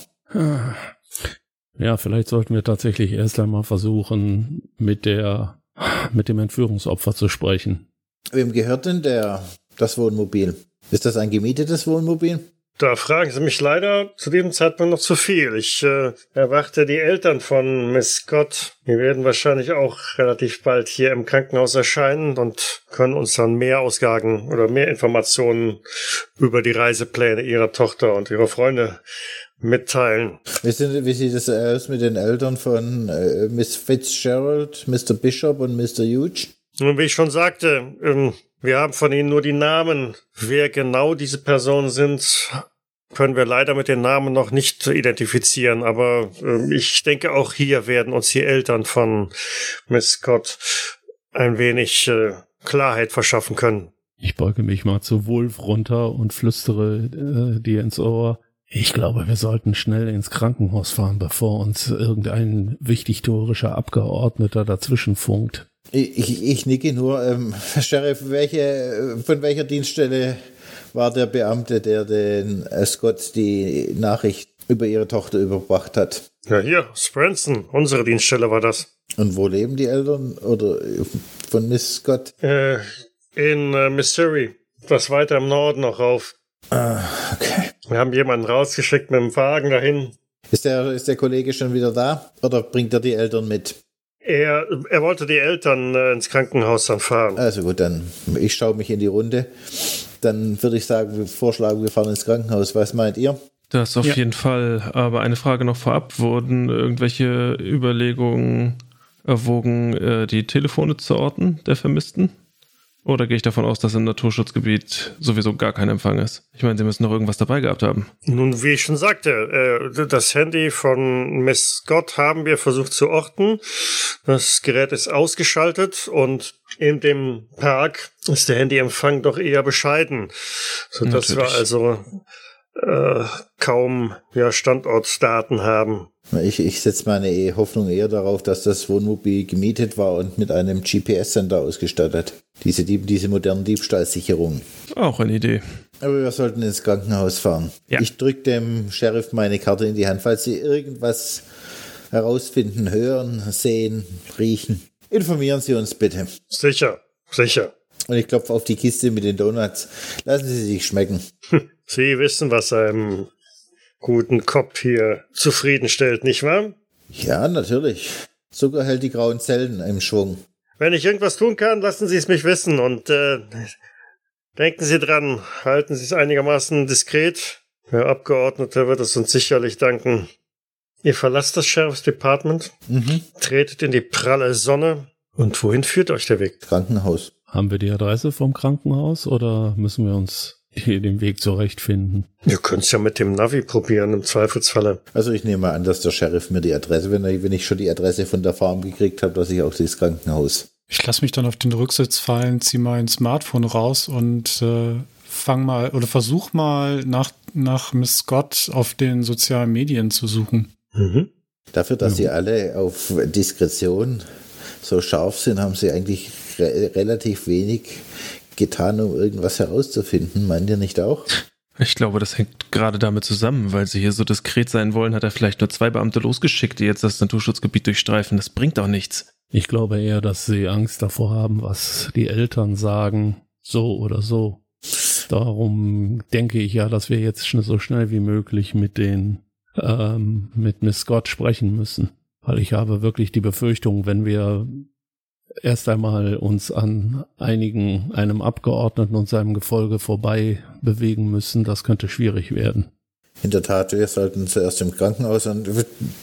Ja, vielleicht sollten wir tatsächlich erst einmal versuchen, mit der, mit dem Entführungsopfer zu sprechen. Wem gehört denn der, das Wohnmobil? Ist das ein gemietetes Wohnmobil? Da fragen Sie mich leider zu diesem Zeitpunkt noch zu viel. Ich äh, erwarte die Eltern von Miss Scott. Die werden wahrscheinlich auch relativ bald hier im Krankenhaus erscheinen und können uns dann mehr Ausgaben oder mehr Informationen über die Reisepläne ihrer Tochter und ihrer Freunde mitteilen. Wie, sind, wie sieht es aus mit den Eltern von äh, Miss Fitzgerald, Mr. Bishop und Mr. Huge? Und wie ich schon sagte, ähm, wir haben von ihnen nur die Namen. Wer genau diese Personen sind, können wir leider mit den Namen noch nicht identifizieren. Aber äh, ich denke, auch hier werden uns die Eltern von Miss Scott ein wenig äh, Klarheit verschaffen können. Ich beuge mich mal zu Wolf runter und flüstere äh, dir ins Ohr. Ich glaube, wir sollten schnell ins Krankenhaus fahren, bevor uns irgendein wichtigtorischer Abgeordneter dazwischen funkt. Ich, ich, ich nicke nur. Ähm, Sheriff, welche, von welcher Dienststelle war der Beamte, der den äh, Scott die Nachricht über ihre Tochter überbracht hat? Ja, hier, Spranson, unsere Dienststelle war das. Und wo leben die Eltern oder äh, von Miss Scott? Äh, in äh, Missouri. Das weiter im Norden noch rauf. Ah, okay. Wir haben jemanden rausgeschickt mit dem Wagen dahin. Ist der, ist der Kollege schon wieder da? Oder bringt er die Eltern mit? Er, er wollte die Eltern äh, ins Krankenhaus dann fahren. Also gut, dann ich schaue mich in die Runde. Dann würde ich sagen, wir vorschlagen, wir fahren ins Krankenhaus. Was meint ihr? Das auf Ja. jeden Fall. Aber eine Frage noch vorab. Wurden irgendwelche Überlegungen erwogen, äh, die Telefone zu orten der Vermissten? Oder gehe ich davon aus, dass im Naturschutzgebiet sowieso gar kein Empfang ist? Ich meine, sie müssen noch irgendwas dabei gehabt haben. Nun, wie ich schon sagte, äh, das Handy von Miss Scott haben wir versucht zu orten. Das Gerät ist ausgeschaltet und in dem Park ist der Handyempfang doch eher bescheiden, sodass wir Natürlich. also äh, kaum ja, Standortdaten haben. Ich, ich setze meine eh- Hoffnung eher darauf, dass das Wohnmobil gemietet war und mit einem GPS-Sender ausgestattet. Diese, diese modernen Diebstahlsicherungen. Auch eine Idee. Aber wir sollten ins Krankenhaus fahren. Ja. Ich drücke dem Sheriff meine Karte in die Hand, falls Sie irgendwas herausfinden, hören, sehen, riechen. Informieren Sie uns bitte. Sicher, sicher. Und ich klopfe auf die Kiste mit den Donuts. Lassen Sie sich schmecken. Sie wissen, was einem guten Kopf hier zufriedenstellt, nicht wahr? Ja, natürlich. Zucker hält die grauen Zellen im Schwung. Wenn ich irgendwas tun kann, lassen Sie es mich wissen und äh, denken Sie dran, halten Sie es einigermaßen diskret. Der Abgeordnete wird es uns sicherlich danken. Ihr verlasst das Sheriff's Department, Mhm. tretet in die pralle Sonne und wohin führt euch der Weg? Krankenhaus. Haben wir die Adresse vom Krankenhaus oder müssen wir uns hier den Weg zurechtfinden? Ihr könnt's ja mit dem Navi probieren, im Zweifelsfalle. Also ich nehme an, dass der Sheriff mir die Adresse, wenn, er, wenn ich schon die Adresse von der Farm gekriegt habe, dass ich auch das Krankenhaus. Ich lasse mich dann auf den Rücksitz fallen, zieh mein Smartphone raus und äh, fang mal oder versuch mal nach, nach Miss Scott auf den sozialen Medien zu suchen. Mhm. Dafür, dass sie alle auf Diskretion so scharf sind, haben sie eigentlich re relativ wenig getan, um irgendwas herauszufinden. Meint ihr nicht auch? Ich glaube, das hängt gerade damit zusammen, weil sie hier so diskret sein wollen, hat er vielleicht nur zwei Beamte losgeschickt, die jetzt das Naturschutzgebiet durchstreifen. Das bringt doch nichts. Ich glaube eher, dass sie Angst davor haben, was die Eltern sagen, so oder so. Darum denke ich ja, dass wir jetzt so schnell wie möglich mit den ähm, mit Miss Scott sprechen müssen, weil ich habe wirklich die Befürchtung, wenn wir erst einmal uns an einigen einem Abgeordneten und seinem Gefolge vorbei bewegen müssen, das könnte schwierig werden. In der Tat, wir sollten zuerst im Krankenhaus und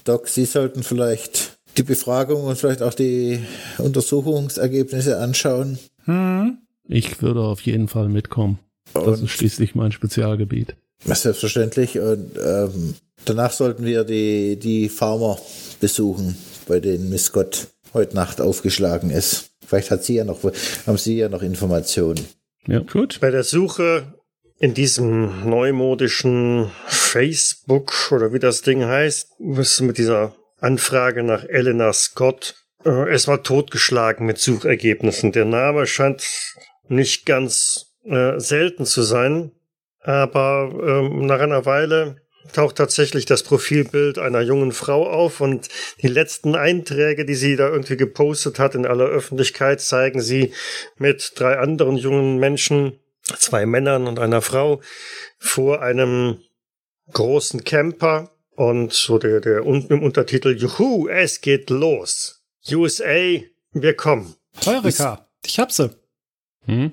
Doc, Sie sollten vielleicht die Befragung und vielleicht auch die Untersuchungsergebnisse anschauen. Hm? Ich würde auf jeden Fall mitkommen. Das Und ist schließlich mein Spezialgebiet. Selbstverständlich. Und ähm, danach sollten wir die, die Farmer besuchen, bei denen Miss Scott heute Nacht aufgeschlagen ist. Vielleicht hat sie ja noch, haben Sie ja noch Informationen. Ja. Gut. Bei der Suche in diesem neumodischen Facebook oder wie das Ding heißt, was mit dieser Anfrage nach Elena Scott, äh, es war totgeschlagen mit Suchergebnissen. Der Name scheint nicht ganz äh, selten zu sein, aber ähm, nach einer Weile taucht tatsächlich das Profilbild einer jungen Frau auf und die letzten Einträge, die sie da irgendwie gepostet hat in aller Öffentlichkeit, zeigen sie mit drei anderen jungen Menschen, zwei Männern und einer Frau, vor einem großen Camper und so der, der unten im Untertitel Juhu, es geht los. USA, wir kommen. Heureka, ich hab sie. Hm?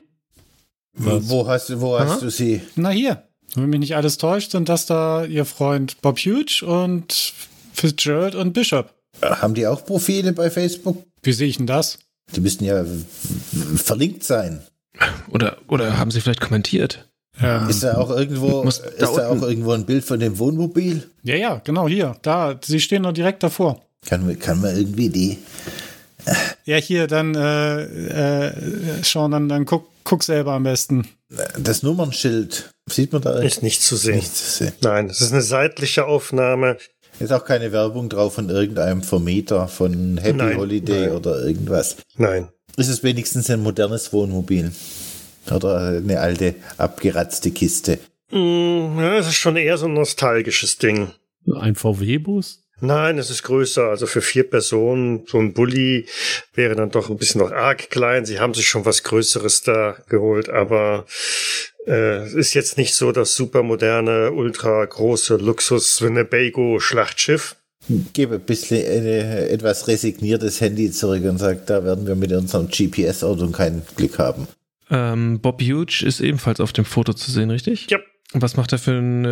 Was? Wo hast du, wo Aha. hast du sie? Na hier, wenn mich nicht alles täuscht, sind das da ihr Freund Bob Huge und Fitzgerald und Bishop. Haben die auch Profile bei Facebook? Wie sehe ich denn das? Die müssten ja verlinkt sein. Oder, oder haben sie vielleicht kommentiert? Ähm, Ist da auch irgendwo, Muss ist da da auch irgendwo ein Bild von dem Wohnmobil? ja, ja, genau hier. Da, sie stehen doch direkt davor. Kann, man- kann man irgendwie die, Ja, hier, dann, äh, äh, Sean, dann, dann guck, guck selber am besten. das Nummernschild Sieht man da Ist nicht zu sehen. Nicht zu sehen. Nein, es ist eine seitliche Aufnahme. Ist auch keine Werbung drauf von irgendeinem Vermieter von Happy Nein, Holiday nein. oder irgendwas. Nein. Ist es wenigstens ein modernes Wohnmobil? Oder eine alte, abgeratzte Kiste? Mm, Ja, es ist schon eher so ein nostalgisches Ding. Ein VW-Bus? Nein, es ist größer. Also für vier Personen, so ein Bulli wäre dann doch ein bisschen noch arg klein. Sie haben sich schon was Größeres da geholt, aber äh, es ist jetzt nicht so das supermoderne, ultra große Luxus Winnebago-Schlachtschiff. Gebe ein bisschen eine, etwas resigniertes Handy zurück und sagt, da werden wir mit unserem GPS-Auto kein Glück haben. Ähm, Bob Huge ist ebenfalls auf dem Foto zu sehen, richtig? Ja. Was macht er für einen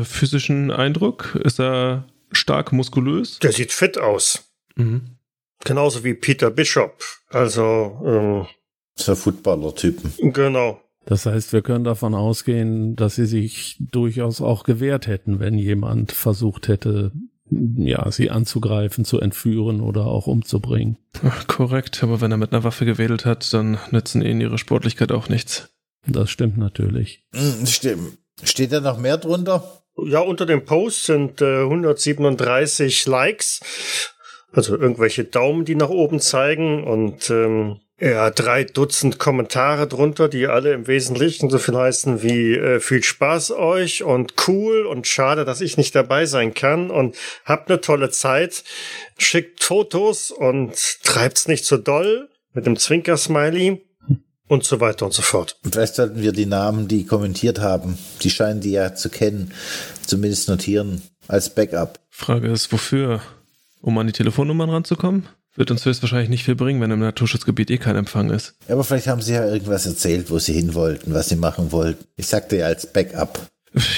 äh, physischen Eindruck? Ist er stark muskulös? Der sieht fit aus. Mhm. Genauso wie Peter Bishop. Also, So Footballer-Typen. ähm, genau. Das heißt, wir können davon ausgehen, dass sie sich durchaus auch gewehrt hätten, wenn jemand versucht hätte, ja, sie anzugreifen, zu entführen oder auch umzubringen. Ach, korrekt, aber wenn er mit einer Waffe gewedelt hat, dann nützen ihnen ihre Sportlichkeit auch nichts. Das stimmt natürlich. Hm, Stimmt. Steht da noch mehr drunter? Ja, unter dem Post sind äh, 137 Likes, also irgendwelche Daumen, die nach oben zeigen und ähm, ja, drei Dutzend Kommentare drunter, die alle im Wesentlichen so viel heißen wie äh, viel Spaß euch und cool und schade, dass ich nicht dabei sein kann und habt eine tolle Zeit, schickt Fotos und treibt's nicht so doll mit dem Zwinker-Smiley und so weiter und so fort. Vielleicht sollten wir die Namen, die kommentiert haben, die scheinen die ja zu kennen, zumindest notieren als Backup. Frage ist, wofür? Um an die Telefonnummern ranzukommen? Wird uns höchstwahrscheinlich nicht viel bringen, wenn im Naturschutzgebiet eh kein Empfang ist. Aber vielleicht haben sie ja irgendwas erzählt, wo sie hin wollten, was sie machen wollten. Ich sagte ja als Backup.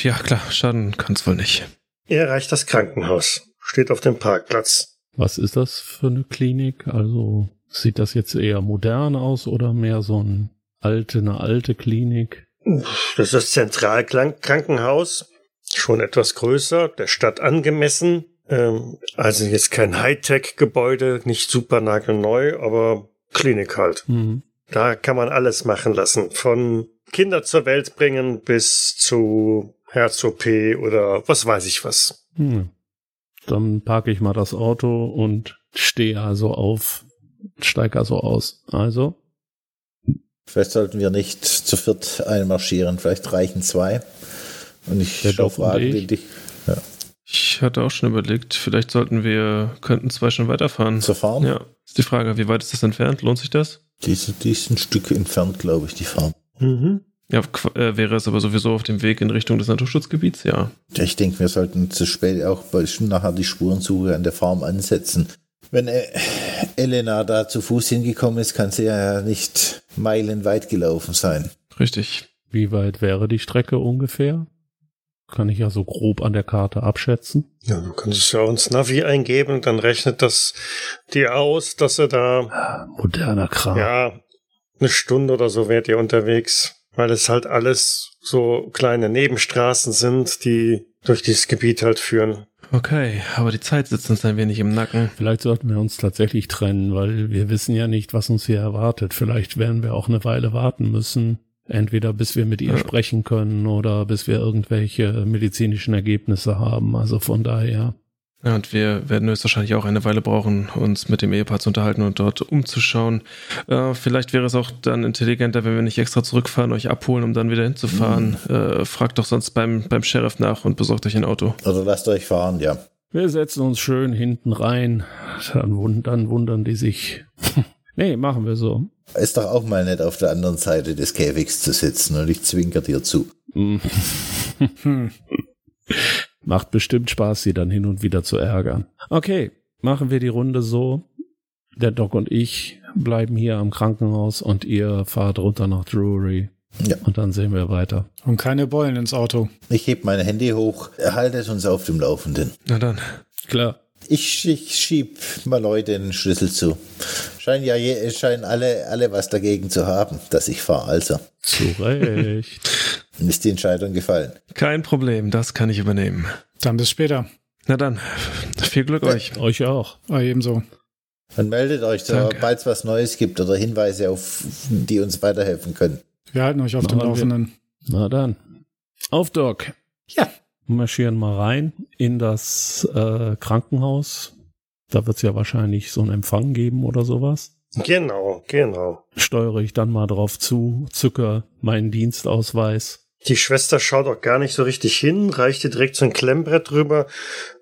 Ja, klar, schaden kann's wohl nicht. Er erreicht das Krankenhaus, steht auf dem Parkplatz. Was ist das für eine Klinik? Also sieht das jetzt eher modern aus oder mehr so ein alte, eine alte Klinik? Das ist das Zentralkrankenhaus, schon etwas größer, der Stadt angemessen. Ähm, also jetzt kein Hightech-Gebäude, nicht super nagelneu, aber Klinik halt. Hm. Da kann man alles machen lassen. Von Kinder zur Welt bringen bis zu Herz-OP oder was weiß ich was. Hm. Dann parke ich mal das Auto und stehe also auf, steig also aus. Also, Vielleicht sollten wir nicht zu viert einmarschieren, vielleicht reichen zwei. Und ich Der schau Doc und Fragen, ich. die dich ja, Ich hatte auch schon überlegt, vielleicht sollten wir, könnten zwei schon weiterfahren. zu fahren. Ja, ist die Frage, wie weit ist das entfernt? Lohnt sich das? Die, sind, die sind ein Stück entfernt, glaube ich, die Farm. Mhm. Ja, äh, wäre es aber sowieso auf dem Weg in Richtung des Naturschutzgebiets, ja. Ja, Ich denke, wir sollten zu spät auch bei, nachher die Spurensuche an der Farm ansetzen. Wenn äh, Elena da zu Fuß hingekommen ist, kann sie ja nicht meilenweit gelaufen sein. Richtig. wie weit wäre die Strecke ungefähr? Kann ich ja so grob an der Karte abschätzen. Ja, du kannst es ja ins Navi eingeben und dann rechnet das dir aus, dass er da Moderner Kram. Ja, eine Stunde oder so wärt ihr unterwegs, weil es halt alles so kleine Nebenstraßen sind, die durch dieses Gebiet halt führen. Okay, aber die Zeit sitzt uns ein wenig im Nacken. Vielleicht sollten wir uns tatsächlich trennen, weil wir wissen ja nicht, was uns hier erwartet. Vielleicht werden wir auch eine Weile warten müssen. Entweder bis wir mit ihr Ja. sprechen können oder bis wir irgendwelche medizinischen Ergebnisse haben. Also von daher. Ja, und wir werden höchstwahrscheinlich auch eine Weile brauchen, uns mit dem Ehepaar zu unterhalten und dort umzuschauen. Äh, vielleicht wäre es auch dann intelligenter, wenn wir nicht extra zurückfahren, euch abholen, um dann wieder hinzufahren. Äh, fragt doch sonst beim, beim Sheriff nach und besorgt euch ein Auto. Oder lasst euch fahren, ja. Wir setzen uns schön hinten rein. Dann, wund dann wundern die sich. nee, machen wir so. Ist doch auch mal nett, auf der anderen Seite des Käfigs zu sitzen und ich zwinker dir zu. Macht bestimmt Spaß, sie dann hin und wieder zu ärgern. Okay, machen wir die Runde so. Der Doc und ich bleiben hier am Krankenhaus und ihr fahrt runter nach Drury. Ja. Und dann sehen wir weiter. Und keine Beulen ins Auto. Ich heb mein Handy hoch, erhaltet uns auf dem Laufenden. Na dann. Klar. Ich, ich schieb mal Leute den Schlüssel zu. Scheinen ja je, scheinen alle, alle was dagegen zu haben, dass ich fahre. Also, Zu Recht. ist die Entscheidung gefallen. Kein Problem, das kann ich übernehmen. Dann bis später. Na dann, viel Glück euch. Euch auch. Ah, ebenso. Dann meldet euch, sobald es was Neues gibt oder Hinweise, auf die uns weiterhelfen können. Wir halten euch auf dem wir. Laufenden. Na dann. Auf, Doc. Ja. Marschieren mal rein in das äh, Krankenhaus. Da wird es ja wahrscheinlich so einen Empfang geben oder sowas. Genau, genau. Steuere ich dann mal drauf zu, zücke meinen Dienstausweis. Die Schwester schaut auch gar nicht so richtig hin, reicht dir direkt so ein Klemmbrett rüber.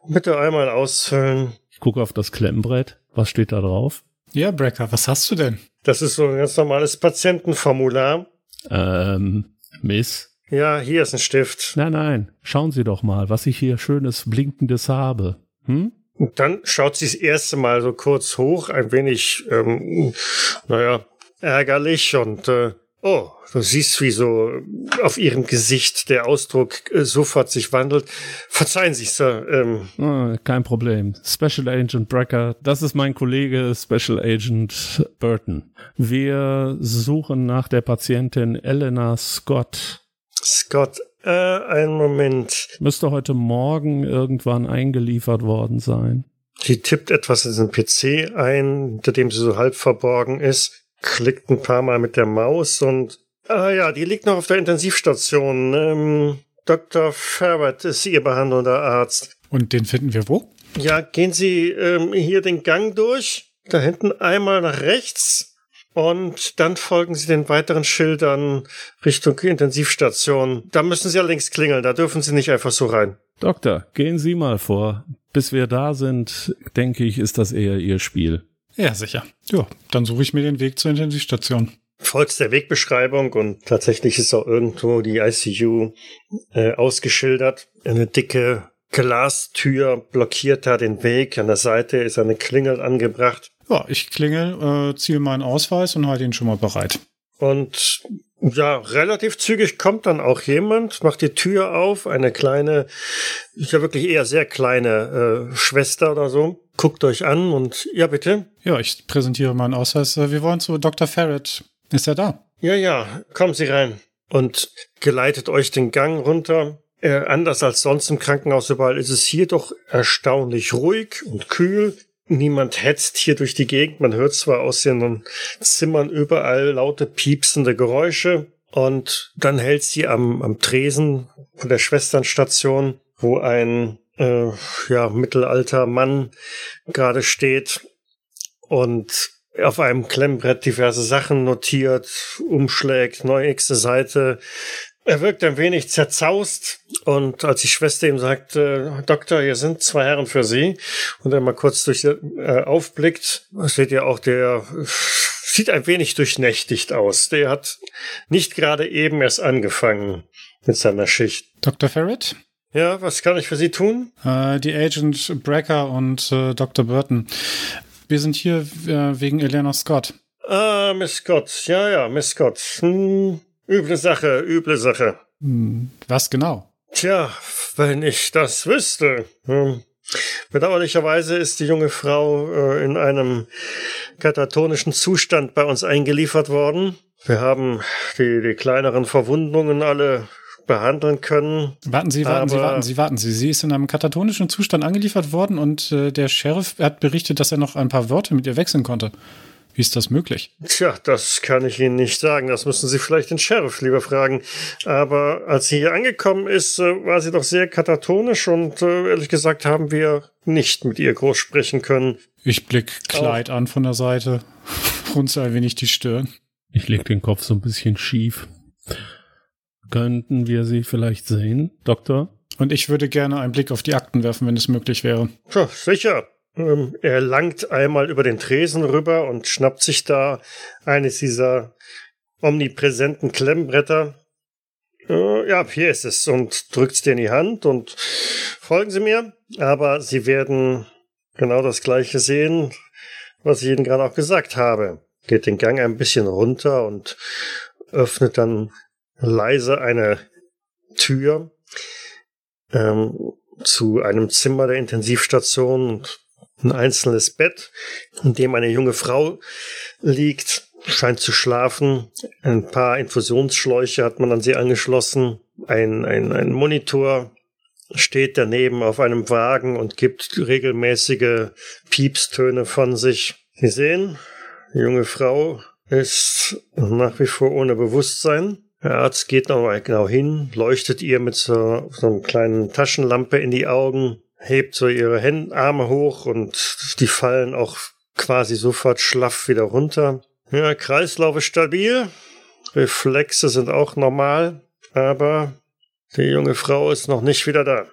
Bitte einmal ausfüllen. Ich gucke auf das Klemmbrett. Was steht da drauf? Ja, Brecker, was hast du denn? Das ist so ein ganz normales Patientenformular. Ähm, Miss? Ja, hier ist ein Stift. Nein, nein. Schauen Sie doch mal, was ich hier schönes Blinkendes habe. Hm? Und dann schaut sie das erste Mal so kurz hoch, ein wenig, ähm, naja, ärgerlich und äh, oh, du siehst, wie so auf ihrem Gesicht der Ausdruck äh, sofort sich wandelt. Verzeihen Sie, Sir. Ähm, Ah, kein Problem. Special Agent Brecker, das ist mein Kollege Special Agent Burton. Wir suchen nach der Patientin Elena Scott. Scott, äh, einen Moment. Müsste heute Morgen irgendwann eingeliefert worden sein. Sie tippt etwas in den PC ein, hinter dem sie so halb verborgen ist, klickt ein paar Mal mit der Maus und ah ja, die liegt noch auf der Intensivstation. Ähm, Dr. Ferret ist ihr behandelnder Arzt. Und den finden wir wo? Ja, gehen Sie ähm, hier den Gang durch, da hinten einmal nach rechts und dann folgen Sie den weiteren Schildern Richtung Intensivstation. Da müssen Sie allerdings klingeln, da dürfen Sie nicht einfach so rein. Doktor, gehen Sie mal vor. Bis wir da sind, denke ich, ist das eher Ihr Spiel. Ja, sicher. Ja, dann suche ich mir den Weg zur Intensivstation. folgt der Wegbeschreibung und tatsächlich ist auch irgendwo die ICU äh, ausgeschildert. Eine dicke Glastür blockiert da den Weg. An der Seite ist eine Klingel angebracht. Ja, ich klingel, äh, ziehe meinen Ausweis und halte ihn schon mal bereit. Und ja, relativ zügig kommt dann auch jemand, macht die Tür auf, eine kleine, ja wirklich eher sehr kleine äh, Schwester oder so, guckt euch an und ja bitte. Ja, ich präsentiere meinen Ausweis. Äh, Wir wollen zu Dr. Ferret. Ist er da? Ja, ja, kommen Sie rein. Und geleitet euch den Gang runter. Äh, anders als sonst im Krankenhaus überall ist es hier doch erstaunlich ruhig und kühl. Niemand hetzt hier durch die Gegend. Man hört zwar aus den Zimmern überall laute piepsende Geräusche. Und dann hält sie am, am Tresen von der Schwesternstation, wo ein äh, ja, mittelalter Mann gerade steht und auf einem Klemmbrett diverse Sachen notiert, umschlägt, nächste Seite. Er wirkt ein wenig zerzaust und als die Schwester ihm sagt, Doktor, hier sind zwei Herren für Sie und er mal kurz durch äh, aufblickt, seht ihr auch, der sieht ein wenig durchnächtigt aus. Der hat nicht gerade eben erst angefangen mit seiner Schicht. Dr. Ferret? Ja, was kann ich für Sie tun? Äh, die Agent Brecker und äh, Dr. Burton. Wir sind hier äh, wegen Elena Scott. Ah, Miss Scott. Ja, ja, Miss Scott. Hm, üble Sache, üble Sache. Hm, was genau? Tja, wenn ich das wüsste. Hm. Bedauerlicherweise ist die junge Frau äh, in einem katatonischen Zustand bei uns eingeliefert worden. Wir haben die, die kleineren Verwundungen alle behandeln können. Warten Sie, warten Sie, warten Sie, warten Sie. Sie ist in einem katatonischen Zustand angeliefert worden und äh, der Sheriff hat berichtet, dass er noch ein paar Wörter mit ihr wechseln konnte. Wie ist das möglich? Tja, das kann ich Ihnen nicht sagen. Das müssen Sie vielleicht den Sheriff lieber fragen. Aber als sie hier angekommen ist, äh, war sie doch sehr katatonisch und äh, ehrlich gesagt haben wir nicht mit ihr groß sprechen können. Ich blick Kleid an von der Seite, runzel ein wenig die Stirn. Ich leg den Kopf so ein bisschen schief. Könnten wir sie vielleicht sehen, Doktor? Und ich würde gerne einen Blick auf die Akten werfen, wenn es möglich wäre. Tja, sicher. Ähm, er langt einmal über den Tresen rüber und schnappt sich da eines dieser omnipräsenten Klemmbretter. Äh, ja, hier ist es und drückt's dir in die Hand und folgen Sie mir. Aber Sie werden genau das gleiche sehen, was ich Ihnen gerade auch gesagt habe. Geht den Gang ein bisschen runter und öffnet dann leise eine Tür ähm, zu einem Zimmer der Intensivstation und ein einzelnes Bett, in dem eine junge Frau liegt, scheint zu schlafen. Ein paar Infusionsschläuche hat man an sie angeschlossen. Ein, ein, ein Monitor steht daneben auf einem Wagen und gibt regelmäßige Piepstöne von sich. Sie sehen, die junge Frau ist nach wie vor ohne Bewusstsein. Der Arzt geht nochmal genau hin, leuchtet ihr mit so, so einer kleinen Taschenlampe in die Augen, hebt so ihre Hände, Arme hoch und die fallen auch quasi sofort schlaff wieder runter. Ja, Kreislauf ist stabil, Reflexe sind auch normal, aber die junge Frau ist noch nicht wieder da.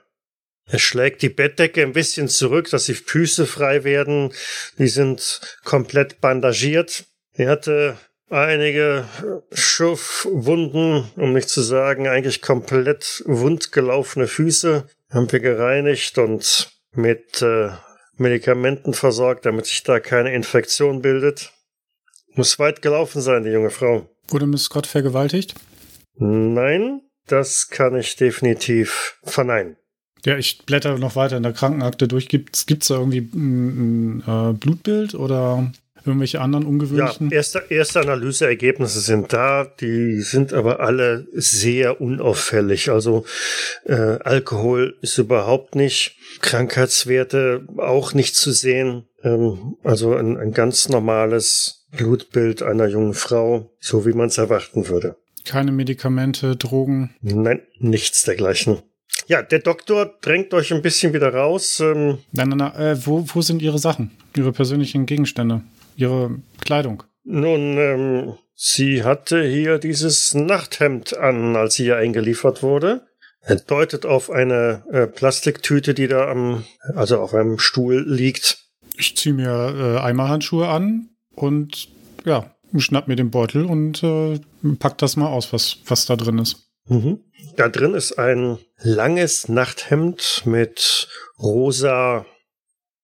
Er schlägt die Bettdecke ein bisschen zurück, dass die Füße frei werden. Die sind komplett bandagiert. Er hatte einige Schurfwunden, um nicht zu sagen, eigentlich komplett wundgelaufene Füße. Haben wir gereinigt und mit äh, Medikamenten versorgt, damit sich da keine Infektion bildet. Muss weit gelaufen sein, die junge Frau. Wurde Miss Scott vergewaltigt? Nein, das kann ich definitiv verneinen. Ja, ich blätter noch weiter in der Krankenakte durch. Gibt es da irgendwie ein, ein äh, Blutbild oder irgendwelche anderen ungewöhnlichen? Ja, erste, erste Analyseergebnisse sind da, die sind aber alle sehr unauffällig. Also äh, Alkohol ist überhaupt nicht, Krankheitswerte auch nicht zu sehen. Ähm, also ein, ein ganz normales Blutbild einer jungen Frau, so wie man es erwarten würde. Keine Medikamente, Drogen? Nein, nichts dergleichen. Ja, der Doktor drängt euch ein bisschen wieder raus. Ähm, nein, nein, nein. Äh, wo, wo sind Ihre Sachen? Ihre persönlichen Gegenstände? Ihre Kleidung? Nun, ähm, sie hatte hier dieses Nachthemd an, als sie hier eingeliefert wurde. Deutet auf eine äh, Plastiktüte, die da am, also auf einem Stuhl liegt. Ich ziehe mir äh, Eimerhandschuhe an und ja, schnapp mir den Beutel und äh, pack das mal aus, was, was da drin ist. Mhm. Da drin ist ein langes Nachthemd mit rosa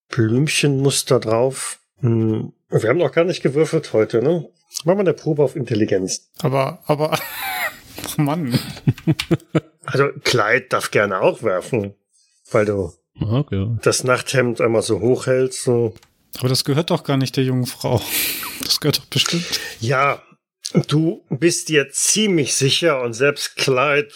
Blümchenmuster drauf. Hm, wir haben noch gar nicht gewürfelt heute, ne? Machen wir eine Probe auf Intelligenz. Aber, aber, oh Mann. Also Kleid darf gerne auch werfen, weil du okay. das Nachthemd einmal so hoch hältst. So. Aber das gehört doch gar nicht der jungen Frau. Das gehört doch bestimmt. Ja, Du bist dir ziemlich sicher und selbst Clyde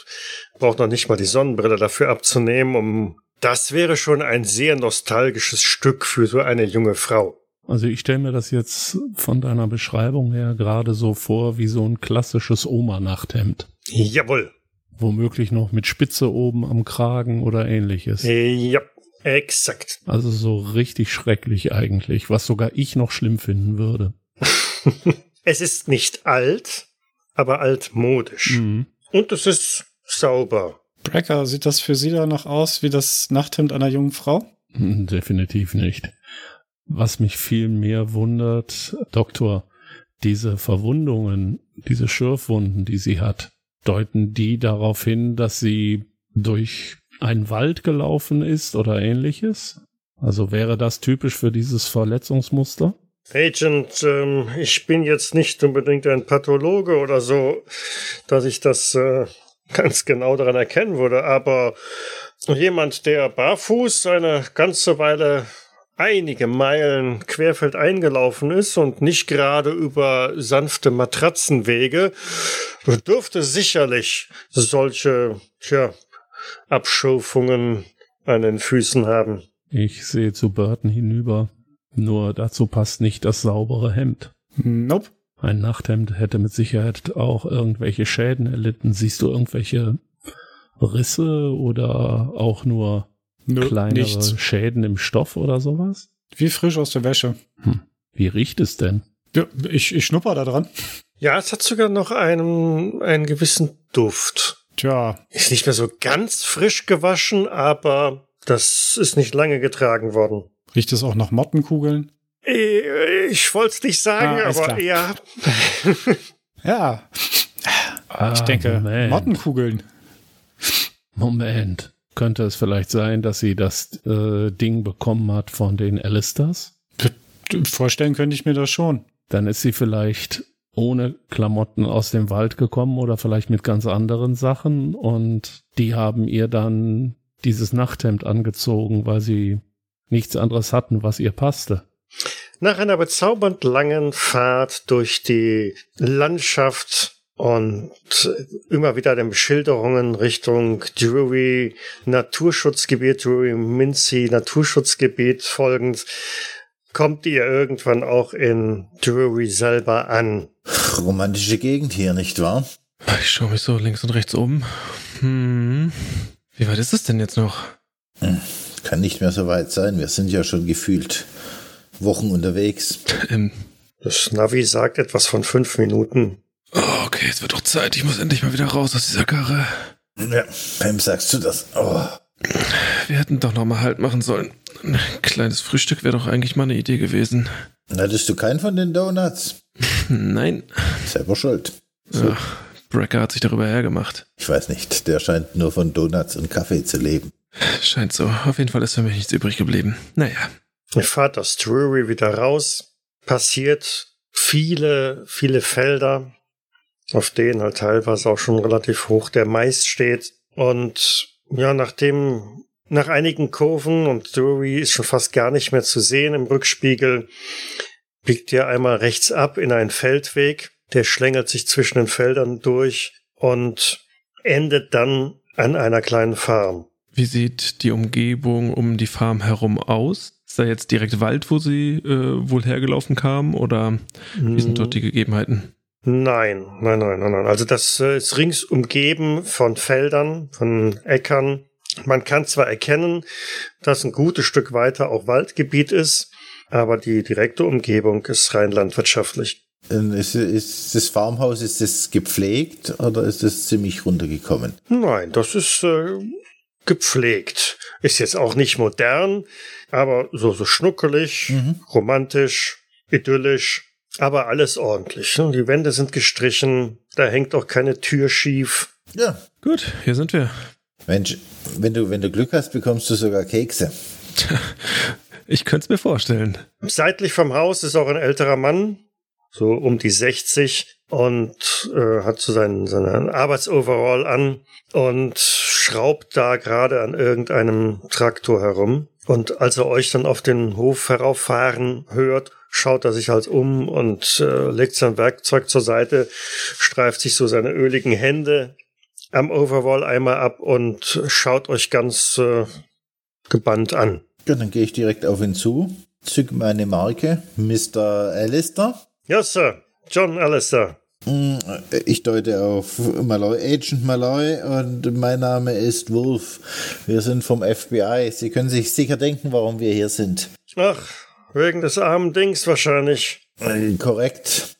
braucht noch nicht mal die Sonnenbrille dafür abzunehmen, um das wäre schon ein sehr nostalgisches Stück für so eine junge Frau. Also ich stelle mir das jetzt von deiner Beschreibung her gerade so vor wie so ein klassisches Oma-Nachthemd. Jawohl. Womöglich noch mit Spitze oben am Kragen oder ähnliches. Ja, exakt. Also so richtig schrecklich eigentlich, was sogar ich noch schlimm finden würde. Es ist nicht alt, aber altmodisch. Mhm. Und es ist sauber. Brecker, sieht das für Sie danach aus wie das Nachthemd einer jungen Frau? Hm, definitiv nicht. Was mich viel mehr wundert, Doktor, diese Verwundungen, diese Schürfwunden, die sie hat, deuten die darauf hin, dass sie durch einen Wald gelaufen ist oder ähnliches? Also wäre das typisch für dieses Verletzungsmuster? Agent, ähm, ich bin jetzt nicht unbedingt ein Pathologe oder so, dass ich das äh, ganz genau daran erkennen würde, aber jemand, der barfuß eine ganze Weile einige Meilen querfeld eingelaufen ist und nicht gerade über sanfte Matratzenwege, dürfte sicherlich solche tja, Abschürfungen an den Füßen haben. Ich sehe zu Burton hinüber. Nur dazu passt nicht das saubere Hemd. Nope. Ein Nachthemd hätte mit Sicherheit auch irgendwelche Schäden erlitten. Siehst du irgendwelche Risse oder auch nur Nö, kleinere nichts. Schäden im Stoff oder sowas? Wie frisch aus der Wäsche. Hm. Wie riecht es denn? Ja, ich, ich schnupper da dran. Ja, es hat sogar noch einen, einen gewissen Duft. Tja. Ist nicht mehr so ganz frisch gewaschen, aber das ist nicht lange getragen worden. Riecht es auch nach Mottenkugeln? Äh, ich wollte es nicht sagen, ah, aber klar. ja. ja. Ah, ich denke, Moment. Mottenkugeln. Moment. Könnte es vielleicht sein, dass sie das äh, Ding bekommen hat von den Alisters? Vorstellen könnte ich mir das schon. Dann ist sie vielleicht ohne Klamotten aus dem Wald gekommen oder vielleicht mit ganz anderen Sachen und die haben ihr dann dieses Nachthemd angezogen, weil sie nichts anderes hatten, was ihr passte. Nach einer bezaubernd langen Fahrt durch die Landschaft und immer wieder den Beschilderungen Richtung Drury Naturschutzgebiet, Drury Mincy Naturschutzgebiet folgend, kommt ihr irgendwann auch in Drury selber an. Romantische Gegend hier, nicht wahr? Ich schaue mich so links und rechts um. Hm. Wie weit ist es denn jetzt noch? Kann nicht mehr so weit sein. Wir sind ja schon gefühlt Wochen unterwegs. Ähm, Das Navi sagt etwas von fünf Minuten. Okay, es wird doch Zeit. Ich muss endlich mal wieder raus aus dieser Karre. Ja, wem sagst du das? Oh. Wir hätten doch noch mal Halt machen sollen. Ein kleines Frühstück wäre doch eigentlich mal eine Idee gewesen. Hattest du keinen von den Donuts? Nein. Selber schuld. Ja, Brecker hat sich darüber hergemacht. Ich weiß nicht, der scheint nur von Donuts und Kaffee zu leben. Scheint so. Auf jeden Fall ist für mich nichts übrig geblieben. Naja. Ihr fahrt aus Drury wieder raus, passiert viele, viele Felder, auf denen halt teilweise auch schon relativ hoch der Mais steht. Und ja, nachdem, nach einigen Kurven und Drury ist schon fast gar nicht mehr zu sehen im Rückspiegel, biegt ihr einmal rechts ab in einen Feldweg. Der schlängelt sich zwischen den Feldern durch und endet dann an einer kleinen Farm. Wie sieht die Umgebung um die Farm herum aus? Ist da jetzt direkt Wald, wo sie äh, wohl hergelaufen kam? Oder wie sind dort die Gegebenheiten? Nein, nein, nein, nein, nein. Also das äh, ist rings umgeben von Feldern, von Äckern. Man kann zwar erkennen, dass ein gutes Stück weiter auch Waldgebiet ist, aber die direkte Umgebung ist rein landwirtschaftlich. Ähm, Ist, ist das Farmhaus, ist das gepflegt oder ist das ziemlich runtergekommen? Nein, das ist äh, gepflegt. Ist jetzt auch nicht modern, aber so, so schnuckelig, romantisch, idyllisch, aber alles ordentlich. ne? Die Wände sind gestrichen, da hängt auch keine Tür schief. Ja. Gut, hier sind wir. Mensch, wenn du, wenn du Glück hast, bekommst du sogar Kekse. Ich könnte es mir vorstellen. Seitlich vom Haus ist auch ein älterer Mann, so um die 60 und äh, hat so seinen, seinen Arbeitsoverall an und schraubt da gerade an irgendeinem Traktor herum. Und als er euch dann auf den Hof herauffahren hört, schaut er sich halt um und äh, legt sein Werkzeug zur Seite, streift sich so seine öligen Hände am Overall einmal ab und schaut euch ganz äh, gebannt an. Ja, dann gehe ich direkt auf ihn zu, zück meine Marke, Mr. Alistair. Ja, Sir. John Alistair. Mm, Ich deute auf Malloy, Agent Malloy und mein Name ist Wolf. Wir sind vom FBI. Sie können sich sicher denken, warum wir hier sind. Ach, wegen des armen Dings wahrscheinlich. Äh, Korrekt.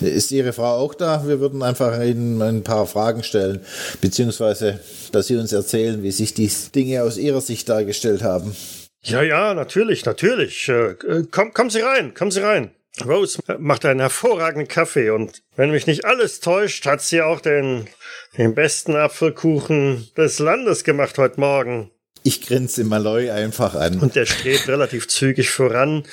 Ist Ihre Frau auch da? Wir würden einfach Ihnen ein paar Fragen stellen, beziehungsweise, dass Sie uns erzählen, wie sich die Dinge aus Ihrer Sicht dargestellt haben. Ja, ja, natürlich, natürlich. Äh, äh, komm, kommen Sie rein, kommen Sie rein. Rose macht einen hervorragenden Kaffee und wenn mich nicht alles täuscht, hat sie auch den, den besten Apfelkuchen des Landes gemacht heute Morgen. Ich grinse Malloy einfach an. Und der strebt relativ zügig voran,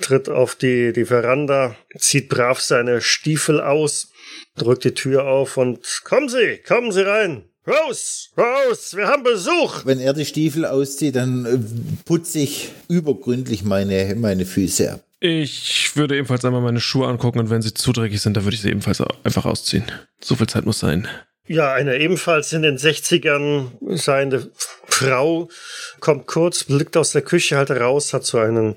tritt auf die, die Veranda, zieht brav seine Stiefel aus, drückt die Tür auf und kommen Sie, kommen Sie rein. Rose, Rose, wir haben Besuch. Wenn er die Stiefel auszieht, dann äh, putze ich übergründlich meine, meine Füße ab. Ich würde ebenfalls einmal meine Schuhe angucken und wenn sie zu dreckig sind, dann würde ich sie ebenfalls einfach ausziehen. So viel Zeit muss sein. Ja, eine ebenfalls in den 60ern seiende Frau kommt kurz, blickt aus der Küche halt raus, hat so einen,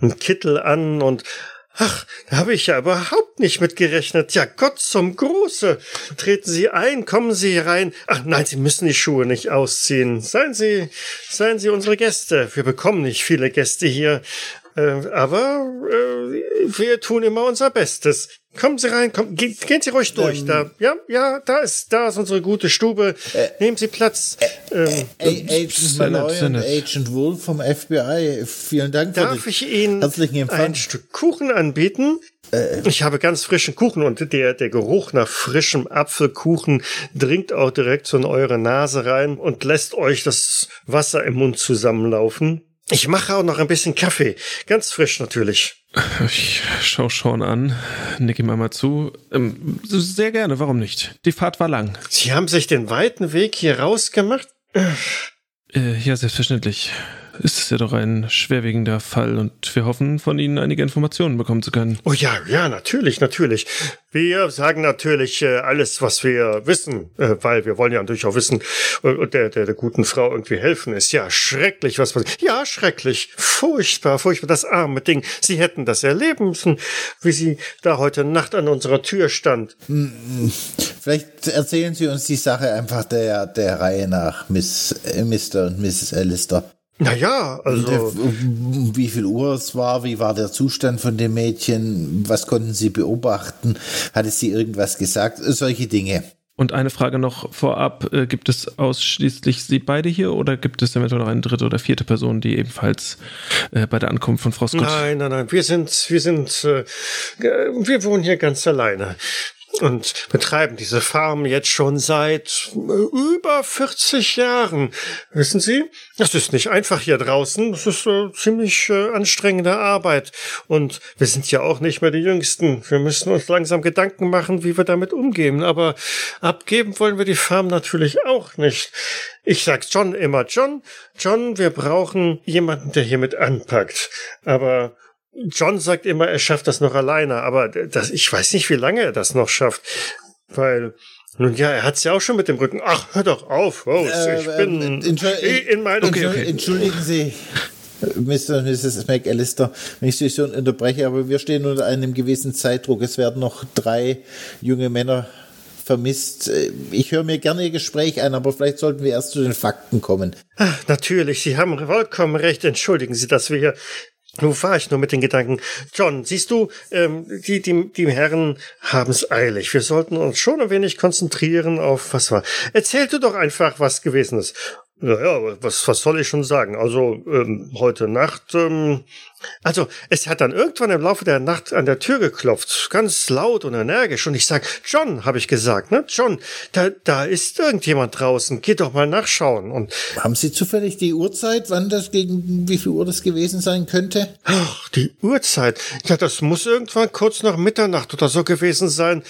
einen Kittel an und Ach, da habe ich ja überhaupt nicht mit gerechnet. Ja, Gott zum Gruße. Treten Sie ein, kommen Sie rein. Ach nein, Sie müssen die Schuhe nicht ausziehen. Seien Sie, seien Sie unsere Gäste. Wir bekommen nicht viele Gäste hier. Äh, aber äh, wir tun immer unser Bestes. Kommen Sie rein, komm, ge gehen Sie ruhig durch. da, ja, ja, da ist, da ist unsere gute Stube. Nehmen Sie Platz. ähm, A Agent Sehr nett, Malloy und. Agent Wolf vom FBI, vielen Dank für darf ich Ihnen herzlichen Empfang. ein Stück Kuchen anbieten? Ich habe ganz frischen Kuchen und der, der Geruch nach frischem Apfelkuchen dringt auch direkt so in eure Nase rein und lässt euch das Wasser im Mund zusammenlaufen. Ich mache auch noch ein bisschen Kaffee. Ganz frisch natürlich. Ich schaue Sean an, nick ihm einmal zu. Ähm, sehr gerne, warum nicht? Die Fahrt war lang. Sie haben sich den weiten Weg hier rausgemacht? Äh, ja, selbstverständlich. Es ist ja doch ein schwerwiegender Fall und wir hoffen, von Ihnen einige Informationen bekommen zu können. Oh ja, ja, natürlich, natürlich. Wir sagen natürlich äh, alles, was wir wissen, äh, weil wir wollen ja natürlich auch wissen, äh, und der, der, der guten Frau irgendwie helfen ist. Ja, schrecklich, was passiert. Ja, schrecklich. Furchtbar, furchtbar. Das arme Ding. Sie hätten das erleben müssen, wie sie da heute Nacht an unserer Tür stand. Vielleicht erzählen Sie uns die Sache einfach der, der Reihe nach, Miss, äh, Mr. und Mrs. Alistair. Naja, äh, also. um wie viel Uhr es war, wie war der Zustand von dem Mädchen, was konnten Sie beobachten, hatte sie irgendwas gesagt, solche Dinge. Und eine Frage noch vorab: äh, Gibt es ausschließlich Sie beide hier oder gibt es eventuell noch eine dritte oder vierte Person, die ebenfalls äh, bei der Ankunft von Frau Scott? Nein, nein, nein. Wir sind, wir sind, äh, wir wohnen hier ganz alleine und betreiben diese Farm jetzt schon seit äh, über 40 Jahren. Wissen Sie, das ist nicht einfach hier draußen. Das ist äh, ziemlich äh, anstrengende Arbeit. Und wir sind ja auch nicht mehr die Jüngsten. Wir müssen uns langsam Gedanken machen, wie wir damit umgehen. Aber abgeben wollen wir die Farm natürlich auch nicht. Ich sag's John immer, John, John, wir brauchen jemanden, der hier mit anpackt. Aber John sagt immer, er schafft das noch alleine, aber das, ich weiß nicht, wie lange er das noch schafft, weil nun ja, er hat's ja auch schon mit dem Rücken. Ach, hör doch auf, Rose. ich Äh, bin ähm, Entschuldi- in meinem Okay, okay. Entschuldigen Sie, Mr. und Mrs. McAllister, wenn ich Sie so unterbreche, aber wir stehen unter einem gewissen Zeitdruck. Es werden noch drei junge Männer vermisst. Ich höre mir gerne Ihr Gespräch ein, aber vielleicht sollten wir erst zu den Fakten kommen. Ah, natürlich, Sie haben vollkommen recht. Entschuldigen Sie, dass wir hier. Nun war ich nur mit den Gedanken. John, siehst du, ähm, die, die, die Herren haben's eilig. Wir sollten uns schon ein wenig konzentrieren auf was war. Erzähl du doch einfach, was gewesen ist. Naja, was, was soll ich schon sagen? Also, ähm, heute Nacht, ähm, also, es hat dann irgendwann im Laufe der Nacht an der Tür geklopft, ganz laut und energisch. Und ich sag, John, habe ich gesagt, ne? John, da, da ist irgendjemand draußen. Geh doch mal nachschauen. Und Haben Sie zufällig die Uhrzeit, wann das gegen wie viel Uhr das gewesen sein könnte? Ach, die Uhrzeit. Ja, das muss irgendwann kurz nach Mitternacht oder so gewesen sein.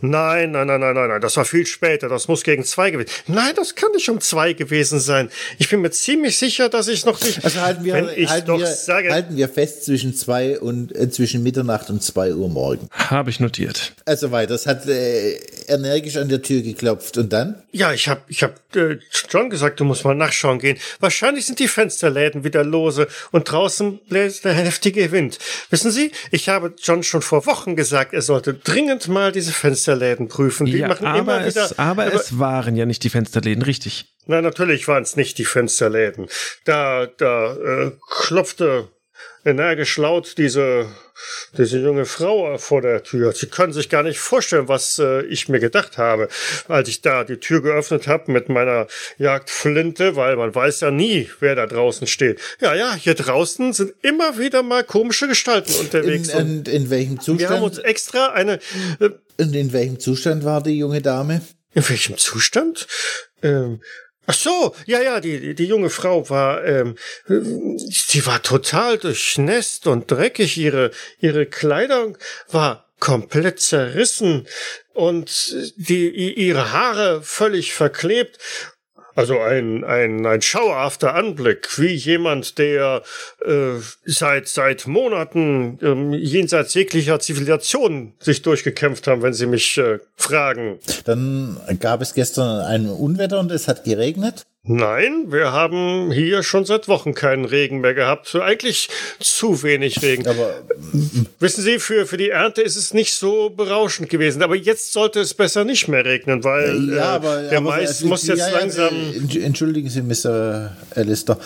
Nein, nein, nein, nein, nein, nein. Das war viel später. Das muss gegen zwei gewesen. Nein, das kann nicht um zwei gewesen sein. Ich bin mir ziemlich sicher, dass ich noch nicht. Also halten wir, wenn ich halten doch wir, sage. halten wir fest zwischen zwei und äh, zwischen Mitternacht und zwei Uhr morgen. Habe ich notiert. Also weiter. Es hat äh, energisch an der Tür geklopft und dann? Ja, ich hab, ich hab äh, John gesagt, du musst mal nachschauen gehen. Wahrscheinlich sind die Fensterläden wieder lose und draußen bläst der heftige Wind. Wissen Sie, ich habe John schon vor Wochen gesagt, er sollte dringend mal diese Fensterläden prüfen. Die ja, machen aber, immer wieder. es, aber es waren ja nicht die Fensterläden, richtig. Na, natürlich waren es nicht die Fensterläden. Da, da äh, klopfte energisch laut diese, diese junge Frau vor der Tür. Sie können sich gar nicht vorstellen, was äh, ich mir gedacht habe, als ich da die Tür geöffnet habe mit meiner Jagdflinte, weil man weiß ja nie, wer da draußen steht. Ja, ja, hier draußen sind immer wieder mal komische Gestalten In, unterwegs. und und in welchem wir haben uns Zustand? extra eine äh, Und in welchem Zustand war die junge Dame? In welchem Zustand? Ähm, ach so, ja, ja, die, die, junge Frau war, ähm, sie war total durchnässt und dreckig. Ihre, ihre Kleidung war komplett zerrissen und die, ihre Haare völlig verklebt. Also ein, ein, ein schauerhafter Anblick, wie jemand, der äh, seit, seit Monaten ähm, jenseits jeglicher Zivilisation sich durchgekämpft haben, wenn Sie mich äh, fragen. Dann gab es gestern ein Unwetter und es hat geregnet. Nein, wir haben hier schon seit Wochen keinen Regen mehr gehabt. Eigentlich zu wenig Regen. Aber Wissen Sie, für, für die Ernte ist es nicht so berauschend gewesen. Aber jetzt sollte es besser nicht mehr regnen, weil ja, äh, aber der aber, Mais also, muss jetzt ja, ja, langsam. äh, entsch- Entschuldigen Sie, Mr. Alistair,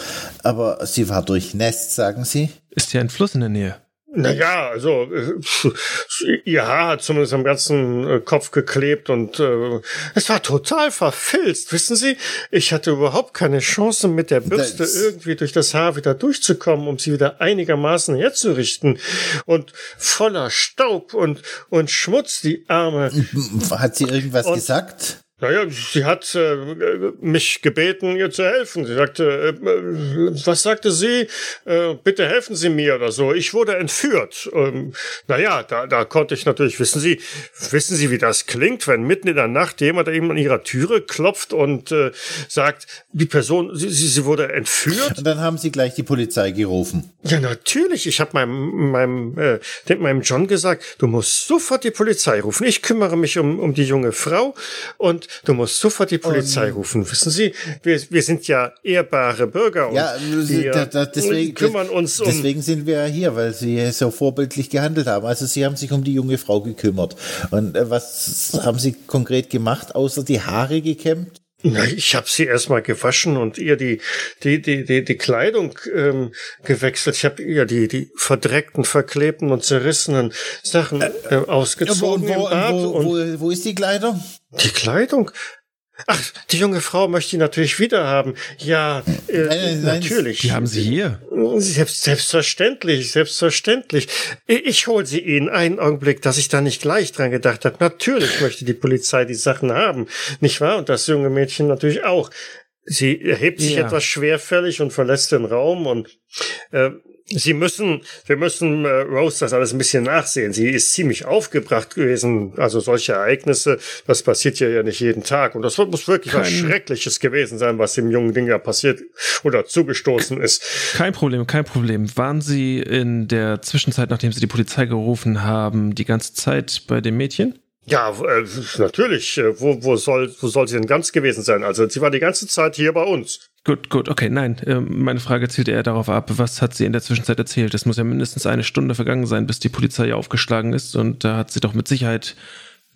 aber sie war durchnässt, sagen Sie? Ist hier ein Fluss in der Nähe. Naja, also äh, ihr Haar hat zumindest am ganzen äh, Kopf geklebt und äh, es war total verfilzt. Wissen Sie, ich hatte überhaupt keine Chance, mit der Bürste Das- irgendwie durch das Haar wieder durchzukommen, um sie wieder einigermaßen herzurichten. Und voller Staub und, und Schmutz, die Arme. Hat sie irgendwas Und- gesagt? Naja, sie hat äh, mich gebeten, ihr zu helfen. Sie sagte, äh, äh, was sagte sie? Äh, bitte helfen Sie mir oder so. Ich wurde entführt. Ähm, naja, da, da konnte ich natürlich, wissen Sie, wissen Sie, wie das klingt, wenn mitten in der Nacht jemand eben an Ihrer Türe klopft und äh, sagt, die Person, sie, sie, sie wurde entführt? Und dann haben Sie gleich die Polizei gerufen. Ja, natürlich. Ich habe meinem, meinem, äh, dem, meinem John gesagt, du musst sofort die Polizei rufen. Ich kümmere mich um, um die junge Frau und du musst sofort die Polizei Und- rufen. Wissen Sie, wir, wir sind ja ehrbare Bürger und Ja, wir da, da, deswegen, kümmern uns um. deswegen sind wir ja hier, weil sie so vorbildlich gehandelt haben. Also sie haben sich um die junge Frau gekümmert. Und äh, was haben sie konkret gemacht, außer die Haare gekämmt? Na, ich habe sie erstmal gewaschen und ihr die die die die, die Kleidung ähm, gewechselt. Ich habe ihr die die verdreckten, verklebten und zerrissenen Sachen äh, ausgezogen wo, im Bad wo, und wo, wo ist die Kleidung? die Kleidung. Ach, die junge Frau möchte die natürlich wieder haben. Ja, äh, Nein, nein, natürlich. Die haben sie hier. Selbst, selbstverständlich, selbstverständlich. Ich, ich hol sie Ihnen einen Augenblick, dass ich da nicht gleich dran gedacht habe. Natürlich möchte die Polizei die Sachen haben, nicht wahr? Und das junge Mädchen natürlich auch. Sie erhebt sich Ja. etwas schwerfällig und verlässt den Raum und äh, Sie müssen, wir müssen äh, Rose das alles ein bisschen nachsehen. Sie ist ziemlich aufgebracht gewesen. Also solche Ereignisse, das passiert ja ja nicht jeden Tag. Und das muss wirklich was Kein- Schreckliches gewesen sein, was dem jungen Ding da passiert oder zugestoßen ist. Kein Problem, kein Problem. Waren Sie in der Zwischenzeit, nachdem Sie die Polizei gerufen haben, die ganze Zeit bei dem Mädchen? Ja, äh, natürlich. Äh, Wo, wo, soll, wo soll sie denn ganz gewesen sein? Also sie war die ganze Zeit hier bei uns. Gut, gut, okay, nein. ähm, Meine Frage zielt eher darauf ab, was hat sie in der Zwischenzeit erzählt? Es muss ja mindestens eine Stunde vergangen sein, bis die Polizei aufgeschlagen ist und da hat sie doch mit Sicherheit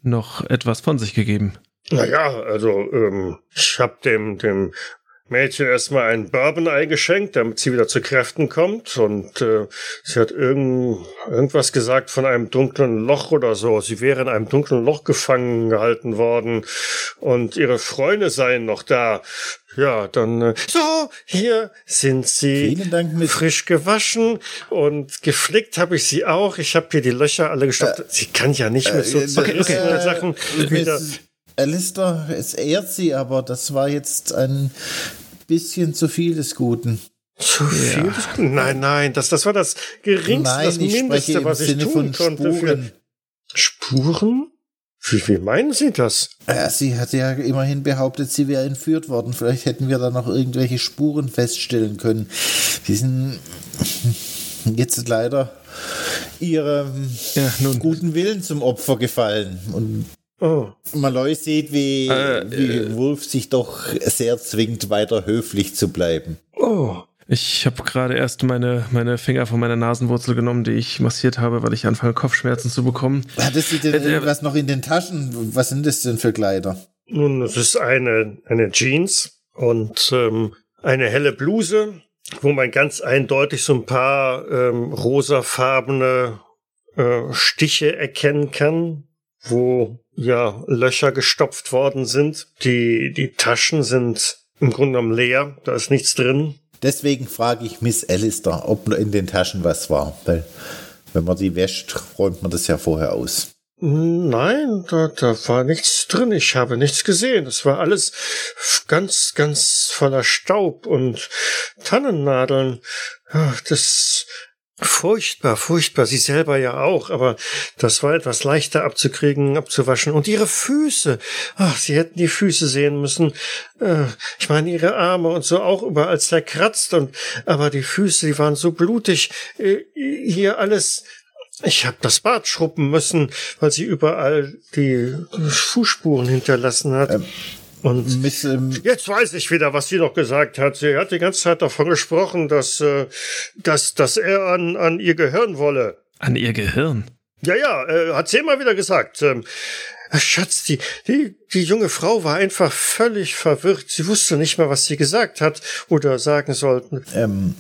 noch etwas von sich gegeben. Naja, also ähm, ich habe dem, dem Mädchen erstmal einen Bourbon eingeschenkt, damit sie wieder zu Kräften kommt. Und äh, sie hat irgend, irgendwas gesagt von einem dunklen Loch oder so. Sie wäre in einem dunklen Loch gefangen gehalten worden und ihre Freunde seien noch da. Ja, dann äh, so, hier sind sie. Vielen Dank, Miss. Frisch gewaschen und geflickt habe ich sie auch. Ich habe hier die Löcher alle gestopft. sie kann ja nicht mit so äh, zerrissenen äh, Sachen wieder. Alistair, es ehrt sie, aber das war jetzt ein bisschen zu viel des Guten. Zu viel? des Guten? Nein, nein, das, das war das geringste, Nein, das Mindeste, im was ich Sinne tun von konnte. Spuren. Für Spuren? Wie, wie meinen Sie das? Ja, sie hat ja immerhin behauptet, sie wäre entführt worden. Vielleicht hätten wir da noch irgendwelche Spuren feststellen können. Die sind jetzt leider ihrem Ja, nun. guten Willen zum Opfer gefallen. Und Oh. Malloy sieht, wie, Äh, wie Wolf sich doch sehr zwingt, weiter höflich zu bleiben. Oh. Ich habe gerade erst meine, meine Finger von meiner Nasenwurzel genommen, die ich massiert habe, weil ich anfange, Kopfschmerzen zu bekommen. Hatte sie denn Äh, äh, irgendwas noch in den Taschen? Was sind das denn für Kleider? Nun, es ist eine, eine Jeans und ähm, eine helle Bluse, wo man ganz eindeutig so ein paar ähm, rosafarbene äh, Stiche erkennen kann, wo ja Löcher gestopft worden sind. Die, die Taschen sind im Grunde genommen leer, da ist nichts drin. Deswegen frage ich Miss Alistair, ob in den Taschen was war. Weil, wenn man die wäscht, räumt man das ja vorher aus. Nein, da, da war nichts drin. Ich habe nichts gesehen. Es war alles ganz, ganz voller Staub und Tannennadeln. Das furchtbar, furchtbar. Sie selber ja auch, aber das war etwas leichter abzukriegen, abzuwaschen. Und ihre Füße. Ach, sie hätten die Füße sehen müssen. Äh, Ich meine, ihre Arme und so auch überall zerkratzt und, aber die Füße, die waren so blutig. Äh, Hier alles, ich habe das Bad schrubben müssen, weil sie überall die Fußspuren hinterlassen hat. Und Miss, ähm, jetzt weiß ich wieder, was sie noch gesagt hat. Sie hat die ganze Zeit davon gesprochen, dass, äh, dass, dass er an, an ihr Gehirn wolle. An ihr Gehirn. Ja, ja, äh, hat sie immer wieder gesagt. Ähm, Schatz, die, die, die junge Frau war einfach völlig verwirrt. Sie wusste nicht mehr, was sie gesagt hat oder sagen sollten. ähm,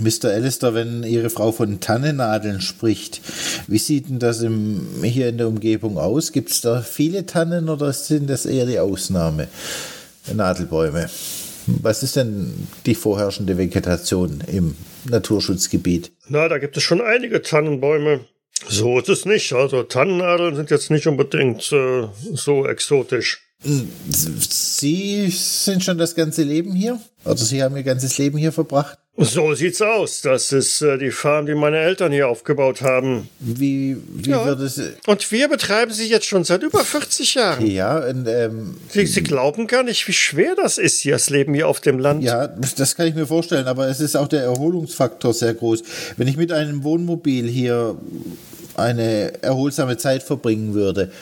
Mr. Alistair, wenn Ihre Frau von Tannennadeln spricht, wie sieht denn das im, hier in der Umgebung aus? Gibt es da viele Tannen oder sind das eher die Ausnahme? Nadelbäume. Was ist denn die vorherrschende Vegetation im Naturschutzgebiet? Na, da gibt es schon einige Tannenbäume. So ist es nicht. Also Tannennadeln sind jetzt nicht unbedingt äh, so exotisch. Sie sind schon das ganze Leben hier? Oder Sie haben Ihr ganzes Leben hier verbracht? So sieht's aus. Das ist äh, die Farm, die meine Eltern hier aufgebaut haben. Wie, wie Ja. wird es... Und wir betreiben sie jetzt schon seit über 40 Jahren. Ja, und, ähm, Sie, sie glauben gar nicht, wie schwer das ist, hier das Leben hier auf dem Land. Ja, das kann ich mir vorstellen, aber es ist auch der Erholungsfaktor sehr groß. Wenn ich mit einem Wohnmobil hier eine erholsame Zeit verbringen würde,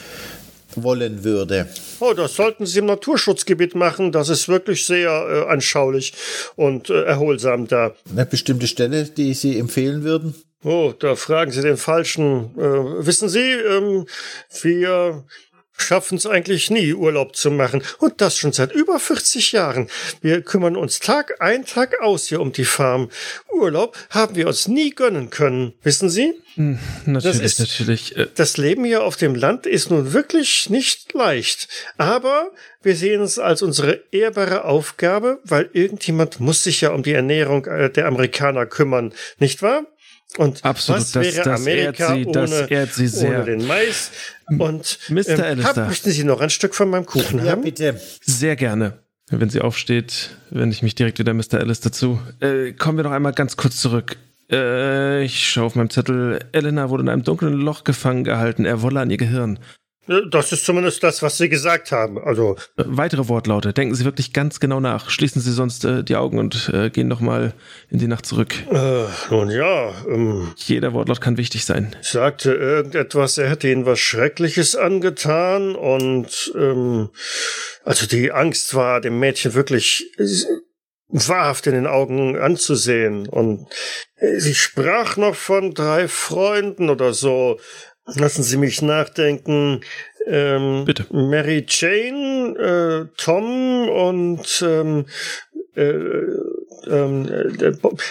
wollen würde. Oh, das sollten Sie im Naturschutzgebiet machen. Das ist wirklich sehr äh, anschaulich und äh, erholsam da. Eine bestimmte Stelle, die Sie empfehlen würden? Oh, da fragen Sie den Falschen. Äh, wissen Sie, ähm, wir schaffen es eigentlich nie, Urlaub zu machen. Und das schon seit über 40 Jahren. Wir kümmern uns Tag ein, Tag aus hier um die Farm. Urlaub haben wir uns nie gönnen können. Wissen Sie? Hm, natürlich, ist- natürlich. Äh, Das Leben hier auf dem Land ist nun wirklich nicht leicht. Aber wir sehen es als unsere ehrbare Aufgabe, weil irgendjemand muss sich ja um die Ernährung äh, der Amerikaner kümmern. Nicht wahr? Und Absolut, was das- wäre das Amerika ehrt Sie- das ohne, ehrt Sie sehr. ohne den Mais? Und Mr. ähm, Alistair. hab, möchten Sie noch ein Stück von meinem Kuchen Ja, haben? bitte. Sehr gerne. Wenn sie aufsteht, wende ich mich direkt wieder Mr. Alice dazu. Äh, kommen wir noch einmal ganz kurz zurück. Äh, ich schaue auf meinem Zettel. Elena wurde in einem dunklen Loch gefangen gehalten. Er wolle an ihr Gehirn. Äh, Das ist zumindest das, was Sie gesagt haben. Also, weitere Wortlaute. Denken Sie wirklich ganz genau nach. Schließen Sie sonst äh, die Augen und äh, gehen noch mal in die Nacht zurück. äh, nun ja, ähm, Jeder Wortlaut kann wichtig sein. sagte irgendetwas, er hätte ihnen was Schreckliches angetan und ähm, also die Angst war dem Mädchen wirklich äh, wahrhaft in den Augen anzusehen und äh, sie sprach noch von drei Freunden oder so. Lassen Sie mich nachdenken. Ähm, Bitte. Mary Jane, äh, Tom und ähm, äh, ähm, äh, Bob.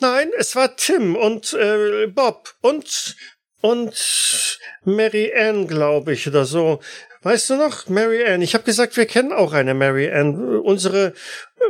Nein, es war Tim und äh, Bob und und Mary Ann, glaube ich, oder so. Weißt du noch, Mary Ann? Ich habe gesagt, wir kennen auch eine Mary Ann. Unsere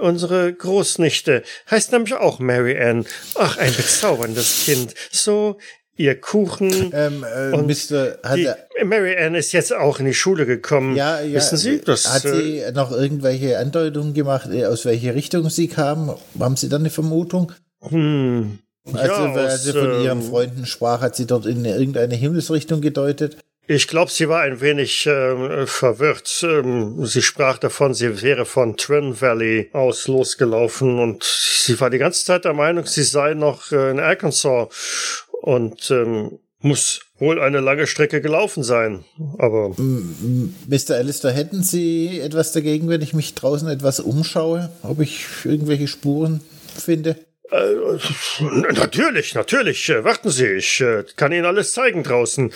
unsere Großnichte heißt nämlich auch Mary Ann. Ach, ein bezauberndes Kind. So, ihr Kuchen. Ähm, äh, Und Mr. Hat Die, er, Mary Ann ist jetzt auch in die Schule gekommen. ja, ja, Wissen Sie, das hat äh, sie noch irgendwelche Andeutungen gemacht, äh, aus welcher Richtung sie kam? Haben Sie da eine Vermutung? hm, Also, Ja, weil aus, sie von ihren ähm, Freunden sprach, hat sie dort in irgendeine Himmelsrichtung gedeutet? Ich glaube, sie war ein wenig ähm, verwirrt. Ähm, sie sprach davon, sie wäre von Twin Valley aus losgelaufen und sie war die ganze Zeit der Meinung, sie sei noch äh, in Arkansas und ähm, muss wohl eine lange Strecke gelaufen sein. Aber Mr. Alistair, hätten Sie etwas dagegen, wenn ich mich draußen etwas umschaue, ob ich irgendwelche Spuren finde? äh, natürlich, natürlich. Äh, warten Sie, ich äh, kann Ihnen alles zeigen draußen,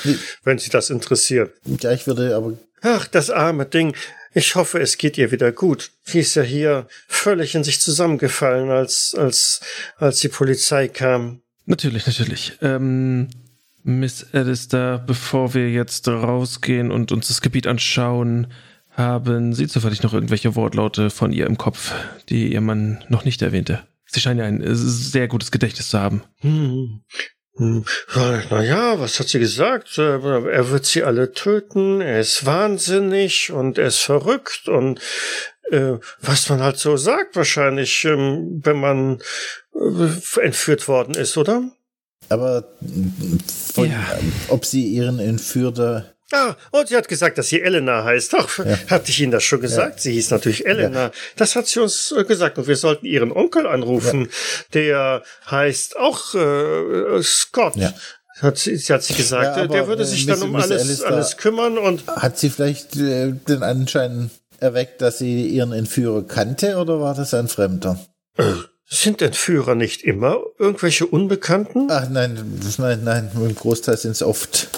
wenn Sie das interessiert. Ja, ich würde aber Ach, das arme Ding. Ich hoffe, es geht ihr wieder gut. Sie ist ja hier völlig in sich zusammengefallen, als, als, als die Polizei kam. Natürlich, natürlich. Ähm, Miss Alistair, bevor wir jetzt rausgehen und uns das Gebiet anschauen, haben Sie zufällig noch irgendwelche Wortlaute von ihr im Kopf, die Ihr Mann noch nicht erwähnte? Sie scheinen ja ein äh, sehr gutes Gedächtnis zu haben. Hm. Hm. Na ja, was hat sie gesagt? Äh, Er wird sie alle töten, er ist wahnsinnig und er ist verrückt und äh, was man halt so sagt wahrscheinlich, ähm, wenn man äh, entführt worden ist, oder? aber von, Ja. ähm, ob Sie Ihren Entführer Ah, und sie hat gesagt, dass sie Elena heißt. Ach, hatte ich Ihnen das schon gesagt? Sie hieß natürlich Elena. Das hat sie uns äh, gesagt. Und wir sollten ihren Onkel anrufen. Der heißt auch äh, Scott. Ja. Hat sie, sie hat sie gesagt. Ja, der würde äh, sich Miss- dann um alles, Alistair- alles kümmern. Und hat sie vielleicht äh, den Anschein erweckt, dass sie Ihren Entführer kannte oder war das ein Fremder? sind Entführer nicht immer irgendwelche Unbekannten? Ach nein, nein, nein, im Großteil sind es oft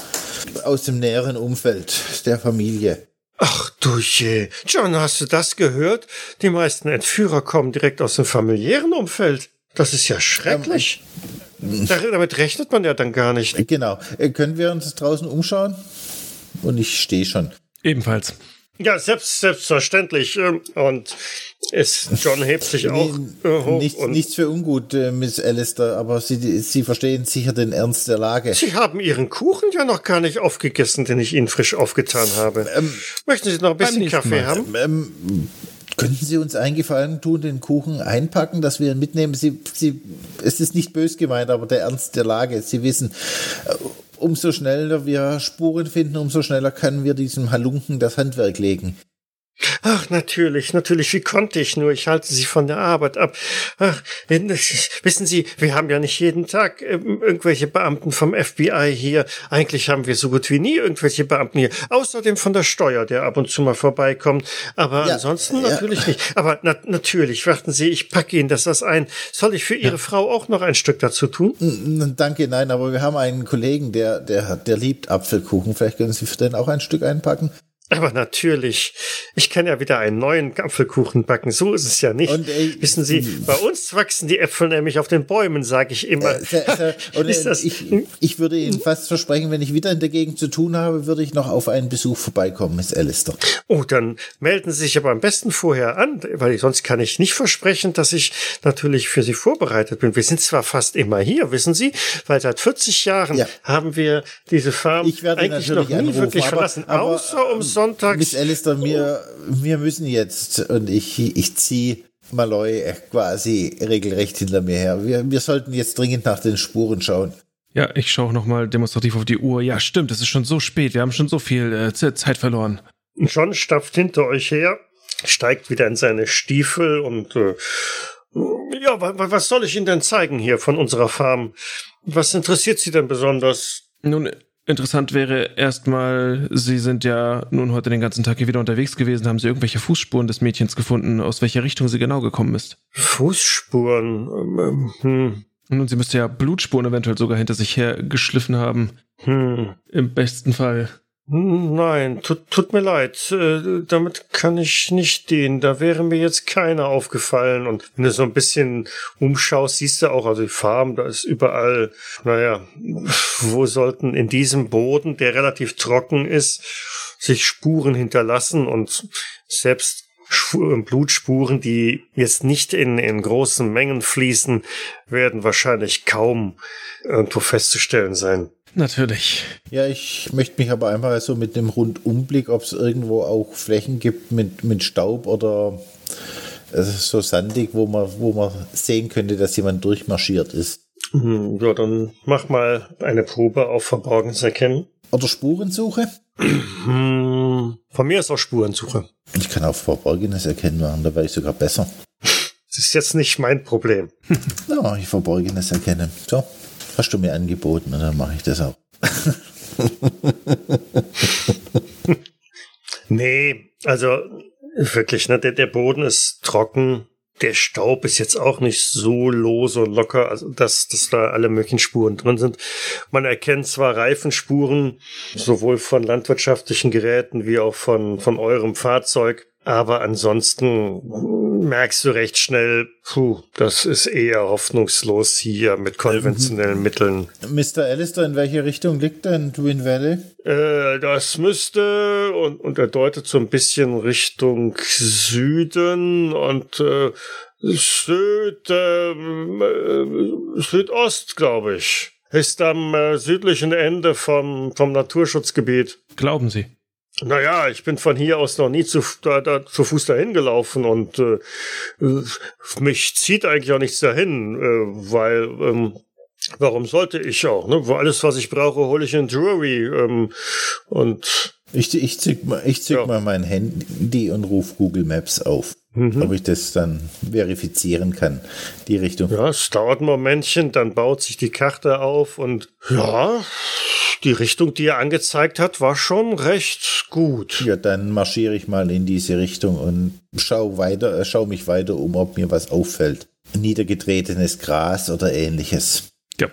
aus dem näheren Umfeld der Familie. Ach du je. John, hast du das gehört? Die meisten Entführer kommen direkt aus dem familiären Umfeld. Das ist ja schrecklich. Da- Damit rechnet man ja dann gar nicht. Genau. Äh, können wir uns draußen umschauen? Und ich stehe schon. Ebenfalls. Ja, selbst, selbstverständlich. ähm, Und es, John hebt sich auch äh, hoch. nichts, und nichts für ungut, äh, Miss Alistair, aber Sie, Sie verstehen sicher den Ernst der Lage. Sie haben Ihren Kuchen ja noch gar nicht aufgegessen, den ich Ihnen frisch aufgetan habe. Möchten Sie noch ein bisschen Kaffee Mal. haben? Ähm, könnten Sie uns einen Gefallen tun, den Kuchen einpacken, dass wir ihn mitnehmen? Sie, Sie, es ist nicht bös gemeint, aber der Ernst der Lage. Sie wissen, äh, umso schneller wir Spuren finden, umso schneller können wir diesem Halunken das Handwerk legen. Ach, natürlich, natürlich. Wie konnte ich nur? Ich halte Sie von der Arbeit ab. Ach, wissen Sie, wir haben ja nicht jeden Tag äh, irgendwelche Beamten vom FBI hier. Eigentlich haben wir so gut wie nie irgendwelche Beamten hier. Außerdem von der Steuer, der ab und zu mal vorbeikommt. Aber ja, ansonsten ja. natürlich nicht. Aber na natürlich, warten Sie, ich packe Ihnen das was ein. Soll ich für Ihre ja. Frau auch noch ein Stück dazu tun? Danke, nein, aber wir haben einen Kollegen, der, der, der liebt Apfelkuchen. Vielleicht können Sie für den auch ein Stück einpacken. Aber natürlich, ich kann ja wieder einen neuen Apfelkuchen backen. So ist es ja nicht. Und, äh, Wissen Sie, bei uns wachsen die Äpfel nämlich auf den Bäumen, sage ich immer. Äh, und, ist das ich, ich würde Ihnen fast versprechen, wenn ich wieder in der Gegend zu tun habe, würde ich noch auf einen Besuch vorbeikommen, Miss Alistair. Oh, dann melden Sie sich aber am besten vorher an, weil sonst kann ich nicht versprechen, dass ich natürlich für Sie vorbereitet bin. Wir sind zwar fast immer hier, wissen Sie, weil seit 40 Jahren ja. haben wir diese Farm eigentlich noch nie anrufen, wirklich verlassen, aber, außer um sonntags. Miss Alistair, wir, wir müssen jetzt und ich, ich ziehe Malloy quasi regelrecht hinter mir her. Wir, wir sollten jetzt dringend nach den Spuren schauen. Ja, ich schaue nochmal demonstrativ auf die Uhr. Ja, stimmt, es ist schon so spät. Wir haben schon so viel äh, Zeit verloren. John stapft hinter euch her, steigt wieder in seine Stiefel und äh, ja, was soll ich Ihnen denn zeigen hier von unserer Farm? Was interessiert Sie denn besonders? Nun, Interessant wäre erstmal, Sie sind ja nun heute den ganzen Tag hier wieder unterwegs gewesen. Haben Sie irgendwelche Fußspuren des Mädchens gefunden, aus welcher Richtung sie genau gekommen ist? Fußspuren? Ähm, hm. Nun, sie müsste ja Blutspuren eventuell sogar hinter sich hergeschliffen haben. Hm. Im besten Fall. Nein, tut, tut mir leid. Äh, damit kann ich nicht dienen. Da wäre mir jetzt keiner aufgefallen. Und wenn du so ein bisschen umschaust, siehst du auch, also die Farm, da ist überall, naja, wo sollten in diesem Boden, der relativ trocken ist, sich Spuren hinterlassen und selbst Blutspuren, die jetzt nicht in, in großen Mengen fließen, werden wahrscheinlich kaum irgendwo festzustellen sein. Natürlich. Ja, ich möchte mich aber einfach so mit dem Rundumblick, ob es irgendwo auch Flächen gibt mit, mit Staub oder also so sandig, wo man, wo man sehen könnte, dass jemand durchmarschiert ist. Mhm, ja, dann mach mal eine Probe auf Verborgenes erkennen. Oder Spurensuche? Hm, von mir ist auch Spurensuche. Ich kann auch Verborgenes erkennen machen, da wäre ich sogar besser. Das ist jetzt nicht mein Problem. ja, ich Verborgenes erkenne. So, hast du mir angeboten und dann mache ich das auch. nee, also wirklich, ne, der, der Boden ist trocken. Der Staub ist jetzt auch nicht so lose und locker, also dass, dass da alle möglichen Spuren drin sind. Man erkennt zwar Reifenspuren, sowohl von landwirtschaftlichen Geräten wie auch von, von eurem Fahrzeug, aber ansonsten merkst du recht schnell, puh, das ist eher hoffnungslos hier mit konventionellen mhm. Mitteln. Mr. Alistair, in welche Richtung liegt denn Twin Valley? Äh, das müsste, und, und er deutet so ein bisschen Richtung Süden und äh, Süd, ähm, äh, Südost, glaube ich. Ist am äh, südlichen Ende vom, vom Naturschutzgebiet. Glauben Sie? Naja, ich bin von hier aus noch nie zu, da, da, zu Fuß dahin gelaufen und äh, mich zieht eigentlich auch nichts dahin, äh, weil ähm, warum sollte ich auch? Ne? Alles, was ich brauche, hole ich in Drury ähm, und ich, ich zück mal, ich zück ja. mal mein Handy und ruf Google Maps auf. Mhm. Ob ich das dann verifizieren kann, die Richtung. Ja, es dauert ein Momentchen, dann baut sich die Karte auf und ja, die Richtung, die er angezeigt hat, war schon recht gut. Ja, dann marschiere ich mal in diese Richtung und schau weiter, äh, schau mich weiter um, ob mir was auffällt. Niedergetretenes Gras oder ähnliches. Ja,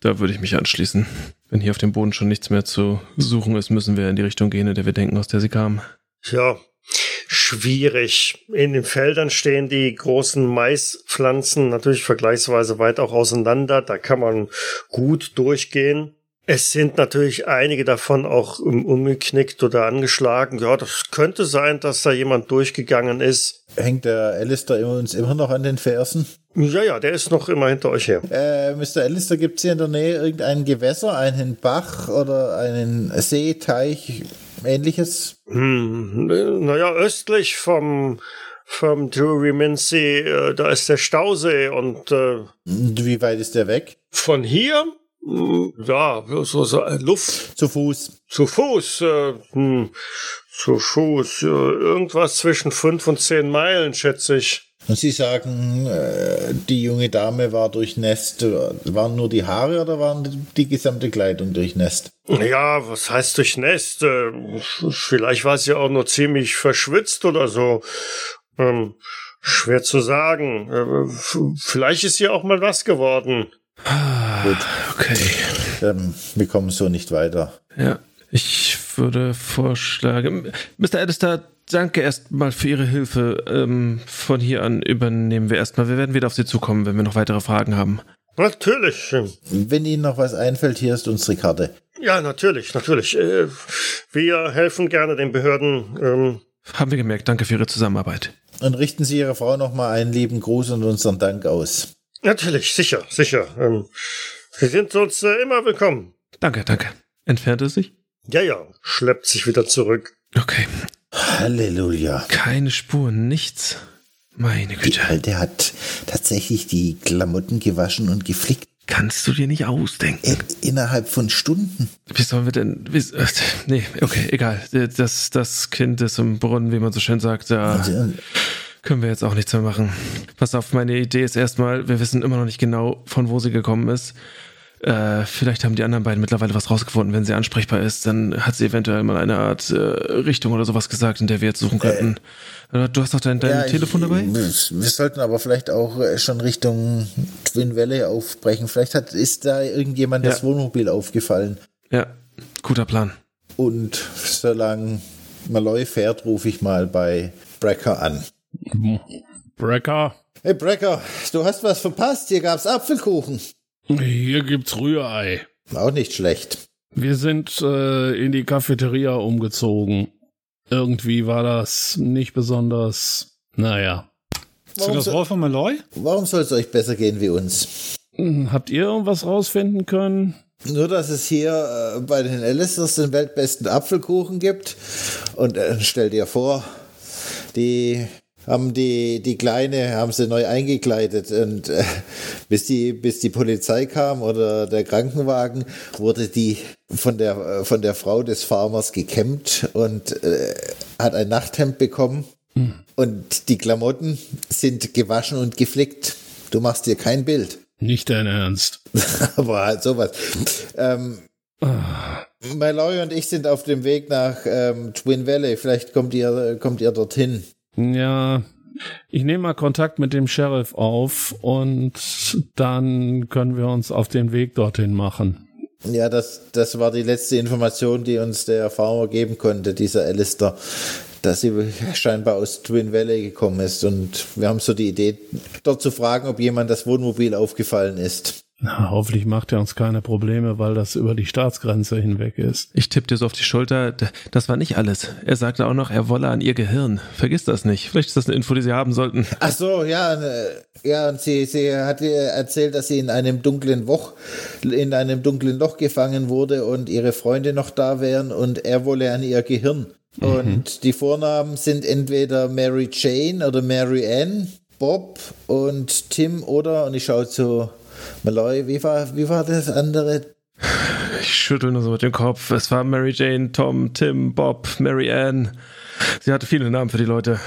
da würde ich mich anschließen. Wenn hier auf dem Boden schon nichts mehr zu suchen ist, müssen wir in die Richtung gehen, in der wir denken, aus der sie kamen. Ja, schwierig. In den Feldern stehen die großen Maispflanzen natürlich vergleichsweise weit auch auseinander. Da kann man gut durchgehen. Es sind natürlich einige davon auch umgeknickt oder angeschlagen. Ja, das könnte sein, dass da jemand durchgegangen ist. Hängt der Alistair uns immer noch an den Fersen? Ja, ja, der ist noch immer hinter euch her. Äh, Mr. Alistair, gibt es hier in der Nähe irgendein Gewässer, einen Bach oder einen See, Teich, ähnliches? Hm, naja, östlich vom, vom Drury Mincy, äh, da ist der Stausee und. Äh, Wie weit ist der weg? Von hier Hm, Ja, so, so äh, Luft Zu Fuß. zu Fuß. Äh, hm, zu Fuß. Äh, irgendwas zwischen fünf und zehn Meilen, schätze ich. Und Sie sagen, äh, die junge Dame war durchnässt. Waren nur die Haare oder waren die gesamte Kleidung durchnässt? Ja, was heißt durchnässt? Äh, vielleicht war sie auch nur ziemlich verschwitzt oder so. Ähm, schwer zu sagen. Äh, vielleicht ist ihr auch mal was geworden. Gut, Okay. ähm, wir kommen so nicht weiter. Ja, ich würde vorschlagen, Mr. Alistair, danke erstmal für Ihre Hilfe. Ähm, von hier an übernehmen wir erstmal. Wir werden wieder auf Sie zukommen, wenn wir noch weitere Fragen haben. Natürlich. Wenn Ihnen noch was einfällt, hier ist unsere Karte. Ja, natürlich, natürlich. Äh, wir helfen gerne den Behörden. Ähm, Haben wir gemerkt. Danke für Ihre Zusammenarbeit. Und richten Sie Ihrer Frau noch mal einen lieben Gruß und unseren Dank aus. natürlich, sicher, sicher. Ähm, Sie sind uns äh, immer willkommen. Danke, danke. Entfernt er sich? Ja, ja, schleppt sich wieder zurück. Okay. Halleluja. Keine Spuren, nichts. Meine Die Güte. Alte hat tatsächlich die Klamotten gewaschen und geflickt. Kannst du dir nicht ausdenken. Äh, innerhalb von Stunden. Wie sollen wir denn. Wie, äh, nee, okay, egal. Das, das Kind ist im Brunnen, wie man so schön sagt. Da Also, können wir jetzt auch nichts mehr machen. Pass auf, meine Idee ist erstmal, wir wissen immer noch nicht genau, von wo sie gekommen ist. Äh, vielleicht haben die anderen beiden mittlerweile was rausgefunden. Wenn sie ansprechbar ist, dann hat sie eventuell mal eine Art äh, Richtung oder sowas gesagt, in der wir jetzt suchen könnten. Äh, du hast doch dein, dein ja, Telefon ich- dabei? Wir, wir sollten aber vielleicht auch äh, schon Richtung Twin Valley aufbrechen. Vielleicht hat, ist da irgendjemand Ja. das Wohnmobil aufgefallen. Ja, guter Plan. Und solange Malloy fährt, rufe ich mal bei Brecker an. Brecker, Hey Brecker, du hast was verpasst. Hier gab's Apfelkuchen. Hier gibt's Rührei. Auch nicht schlecht. Wir sind äh, in die Cafeteria umgezogen. Irgendwie war das nicht besonders, naja. Warum, das so, Roll von Malloy? warum soll es euch besser gehen wie uns? Hm, Habt ihr irgendwas rausfinden können? Nur, dass es hier äh, bei den Alisters den weltbesten Apfelkuchen gibt. Und äh, stell dir vor, die haben die, die Kleine, haben sie neu eingekleidet und äh, bis die, bis die Polizei kam oder der Krankenwagen, wurde die von der, von der Frau des Farmers gekämmt und äh, hat ein Nachthemd bekommen. Und die Klamotten sind gewaschen und geflickt. Du machst dir kein Bild. Nicht dein Ernst. Aber halt sowas. Ähm, Ah, Malloy und ich sind auf dem Weg nach ähm, Twin Valley. Vielleicht kommt ihr, kommt ihr dorthin. Ja, ich nehme mal Kontakt mit dem Sheriff auf und dann können wir uns auf den Weg dorthin machen. Ja, das, das war die letzte Information, die uns der Farmer geben konnte, dieser Alistair, dass sie scheinbar aus Twin Valley gekommen ist. Und wir haben so die Idee, dort zu fragen, ob jemand das Wohnmobil aufgefallen ist. Na, hoffentlich macht er uns keine Probleme, weil das über die Staatsgrenze hinweg ist. Ich tippe dir so auf die Schulter. Das war nicht alles. Er sagte auch noch, er wolle an ihr Gehirn. Vergiss das nicht. Vielleicht ist das eine Info, die sie haben sollten. Ach so, ja, äh, ja, und sie, sie hat ihr erzählt, dass sie in einem dunklen Loch, in einem dunklen Loch gefangen wurde und ihre Freunde noch da wären und er wolle an ihr Gehirn. Und die Vornamen sind entweder Mary Jane oder Mary Ann, Bob und Tim oder, und ich schaue zu Malloy, wie war, wie war das andere? Ich schüttel nur so mit dem Kopf. Es war Mary Jane, Tom, Tim, Bob, Mary Ann. Sie hatte viele Namen für die Leute.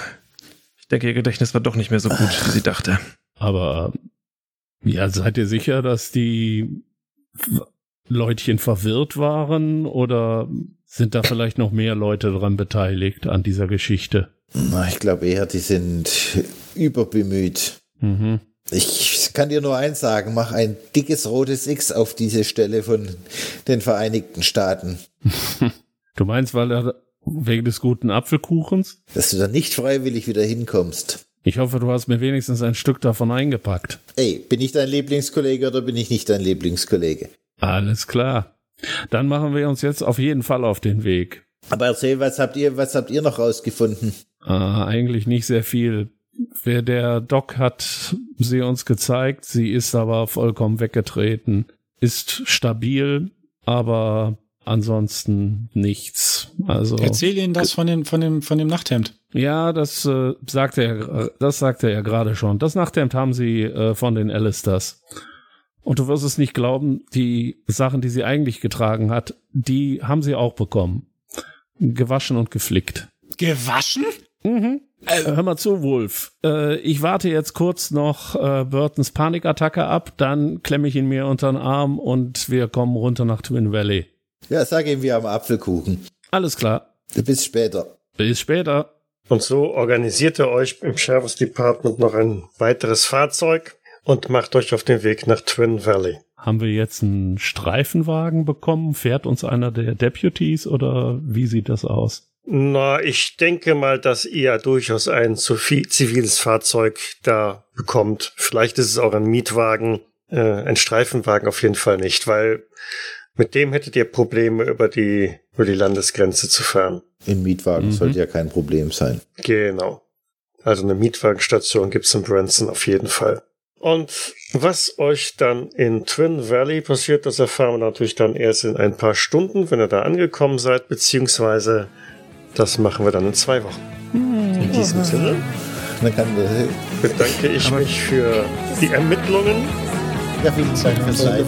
Ich denke, ihr Gedächtnis war doch nicht mehr so gut, wie sie dachte. Aber ja, seid ihr sicher, dass die Leutchen verwirrt waren oder sind da vielleicht noch mehr Leute dran beteiligt an dieser Geschichte? Na, ich glaube eher, die sind überbemüht. Mhm. Ich kann dir nur eins sagen, mach ein dickes rotes X auf diese Stelle von den Vereinigten Staaten. Du meinst, weil er wegen des guten Apfelkuchens? Dass du da nicht freiwillig wieder hinkommst. Ich hoffe, du hast mir wenigstens ein Stück davon eingepackt. Ey, bin ich dein Lieblingskollege oder bin ich nicht dein Lieblingskollege? Alles klar. Dann machen wir uns jetzt auf jeden Fall auf den Weg. Aber erzähl, was habt ihr, was habt ihr noch rausgefunden? Äh, eigentlich nicht sehr viel. Wer der Doc hat sie uns gezeigt, sie ist aber vollkommen weggetreten. Ist stabil, aber ansonsten nichts. Also Erzähl ihnen das von, den, von, dem, von dem Nachthemd. ja, das äh, sagte er, das sagte er gerade schon. Das Nachthemd haben sie äh, von den Alisters. Und du wirst es nicht glauben, die Sachen, die sie eigentlich getragen hat, die haben sie auch bekommen. Gewaschen und geflickt. Gewaschen? Mhm. Äh, hör mal zu, Wolf. Äh, ich warte jetzt kurz noch äh, Burtons Panikattacke ab, dann klemme ich ihn mir unter den Arm und wir kommen runter nach Twin Valley. Ja, sag ihm wir am Apfelkuchen. Alles klar. Bis später. Bis später. Und so organisiert ihr euch im Sheriff's Department noch ein weiteres Fahrzeug und macht euch auf den Weg nach Twin Valley. Haben wir jetzt einen Streifenwagen bekommen? Fährt uns einer der Deputies oder wie sieht das aus? Na, ich denke mal, dass ihr durchaus ein ziviles Fahrzeug da bekommt. Vielleicht ist es auch ein Mietwagen, äh, ein Streifenwagen auf jeden Fall nicht, weil mit dem hättet ihr Probleme über die, über die Landesgrenze zu fahren. Im Mietwagen mhm. sollte ja kein Problem sein. Genau. Also eine Mietwagenstation gibt's in Branson auf jeden Fall. Und was euch dann in Twin Valley passiert, das erfahren wir natürlich dann erst in ein paar Stunden, wenn ihr da angekommen seid, beziehungsweise das machen wir dann in zwei Wochen. In diesem Sinne bedanke ich mich für die Ermittlungen. Ja, vielen Dank fürs Leiten.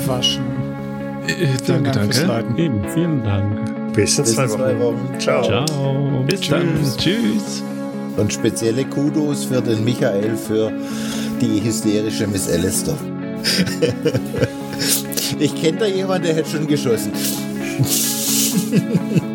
Äh, danke, danke. Eben, vielen Dank. Bis in Bis zwei in Wochen. zwei Wochen. Ciao. Ciao. Bis dann. Tschüss. Und spezielle Kudos für den Michael für die hysterische Miss Alistair. ich kenne da jemanden, der hätte schon geschossen.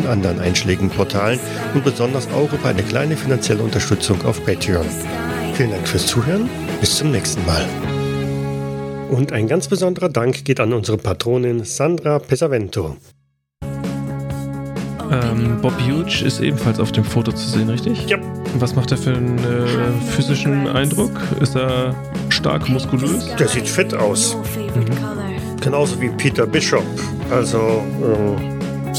und anderen einschlägigen Portalen und besonders auch über eine kleine finanzielle Unterstützung auf Patreon. Vielen Dank fürs Zuhören, bis zum nächsten Mal. Und ein ganz besonderer Dank geht an unsere Patronin Sandra Pesavento. Ähm, Bob Huge ist ebenfalls auf dem Foto zu sehen, richtig? Ja. Was macht er für einen äh, physischen Eindruck? Ist er stark muskulös? Der sieht fit aus. Genauso wie Peter Bishop. Also, ähm,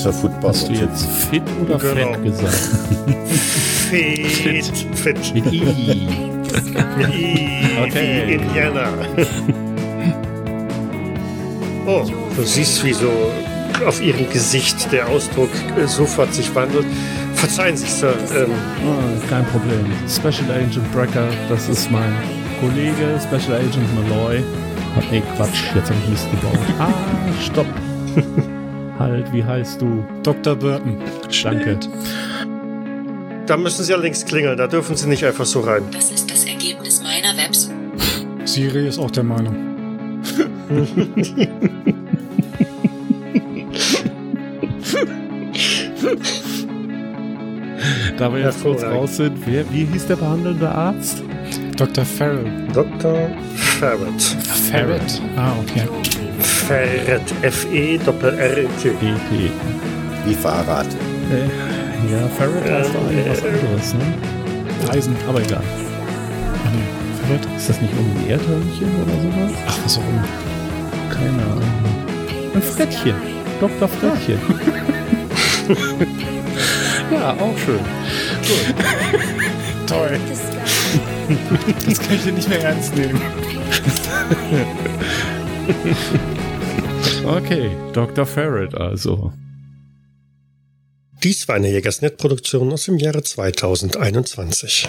War Football. Hast du jetzt fit oder Genau. fett gesagt? fit. Fit. Mit I. Mit I Okay. wie Indiana. Oh, du siehst, wie so auf ihrem Gesicht der Ausdruck sofort sich wandelt. Verzeihen Sie, Sir. Ähm, Ah, kein Problem. Special Agent Brecker, das ist mein Kollege, Special Agent Malloy. Ah, nee, Quatsch, jetzt habe ich Mist gebaut. Ah, stopp. Halt, wie heißt du? Dr. Burton. Danke. da müssen Sie allerdings klingeln. Da dürfen Sie nicht einfach so rein. Das ist das Ergebnis meiner Website. Siri ist auch der Meinung. Da wir jetzt kurz raus sind, wer, wie hieß der behandelnde Arzt? Dr. Farrell. Dr. Ferret. Ferret. Ah, okay. EP. Wie Fahrrad. Äh, ja, Ferret heißt doch eigentlich was anderes, ne? Eisen. Aber egal. Nee. Ferret. Ist das nicht irgendwie ein Erdhörnchen oder sowas? Ach, was auch immer. Keine Ahnung. Ein Frettchen. Dr. Frettchen. ja, auch schön. Toll. Das kann ich dir nicht mehr ernst nehmen. Okay, Dr. Ferret also. Dies war eine Jägersnet-Produktion aus dem Jahre 2021.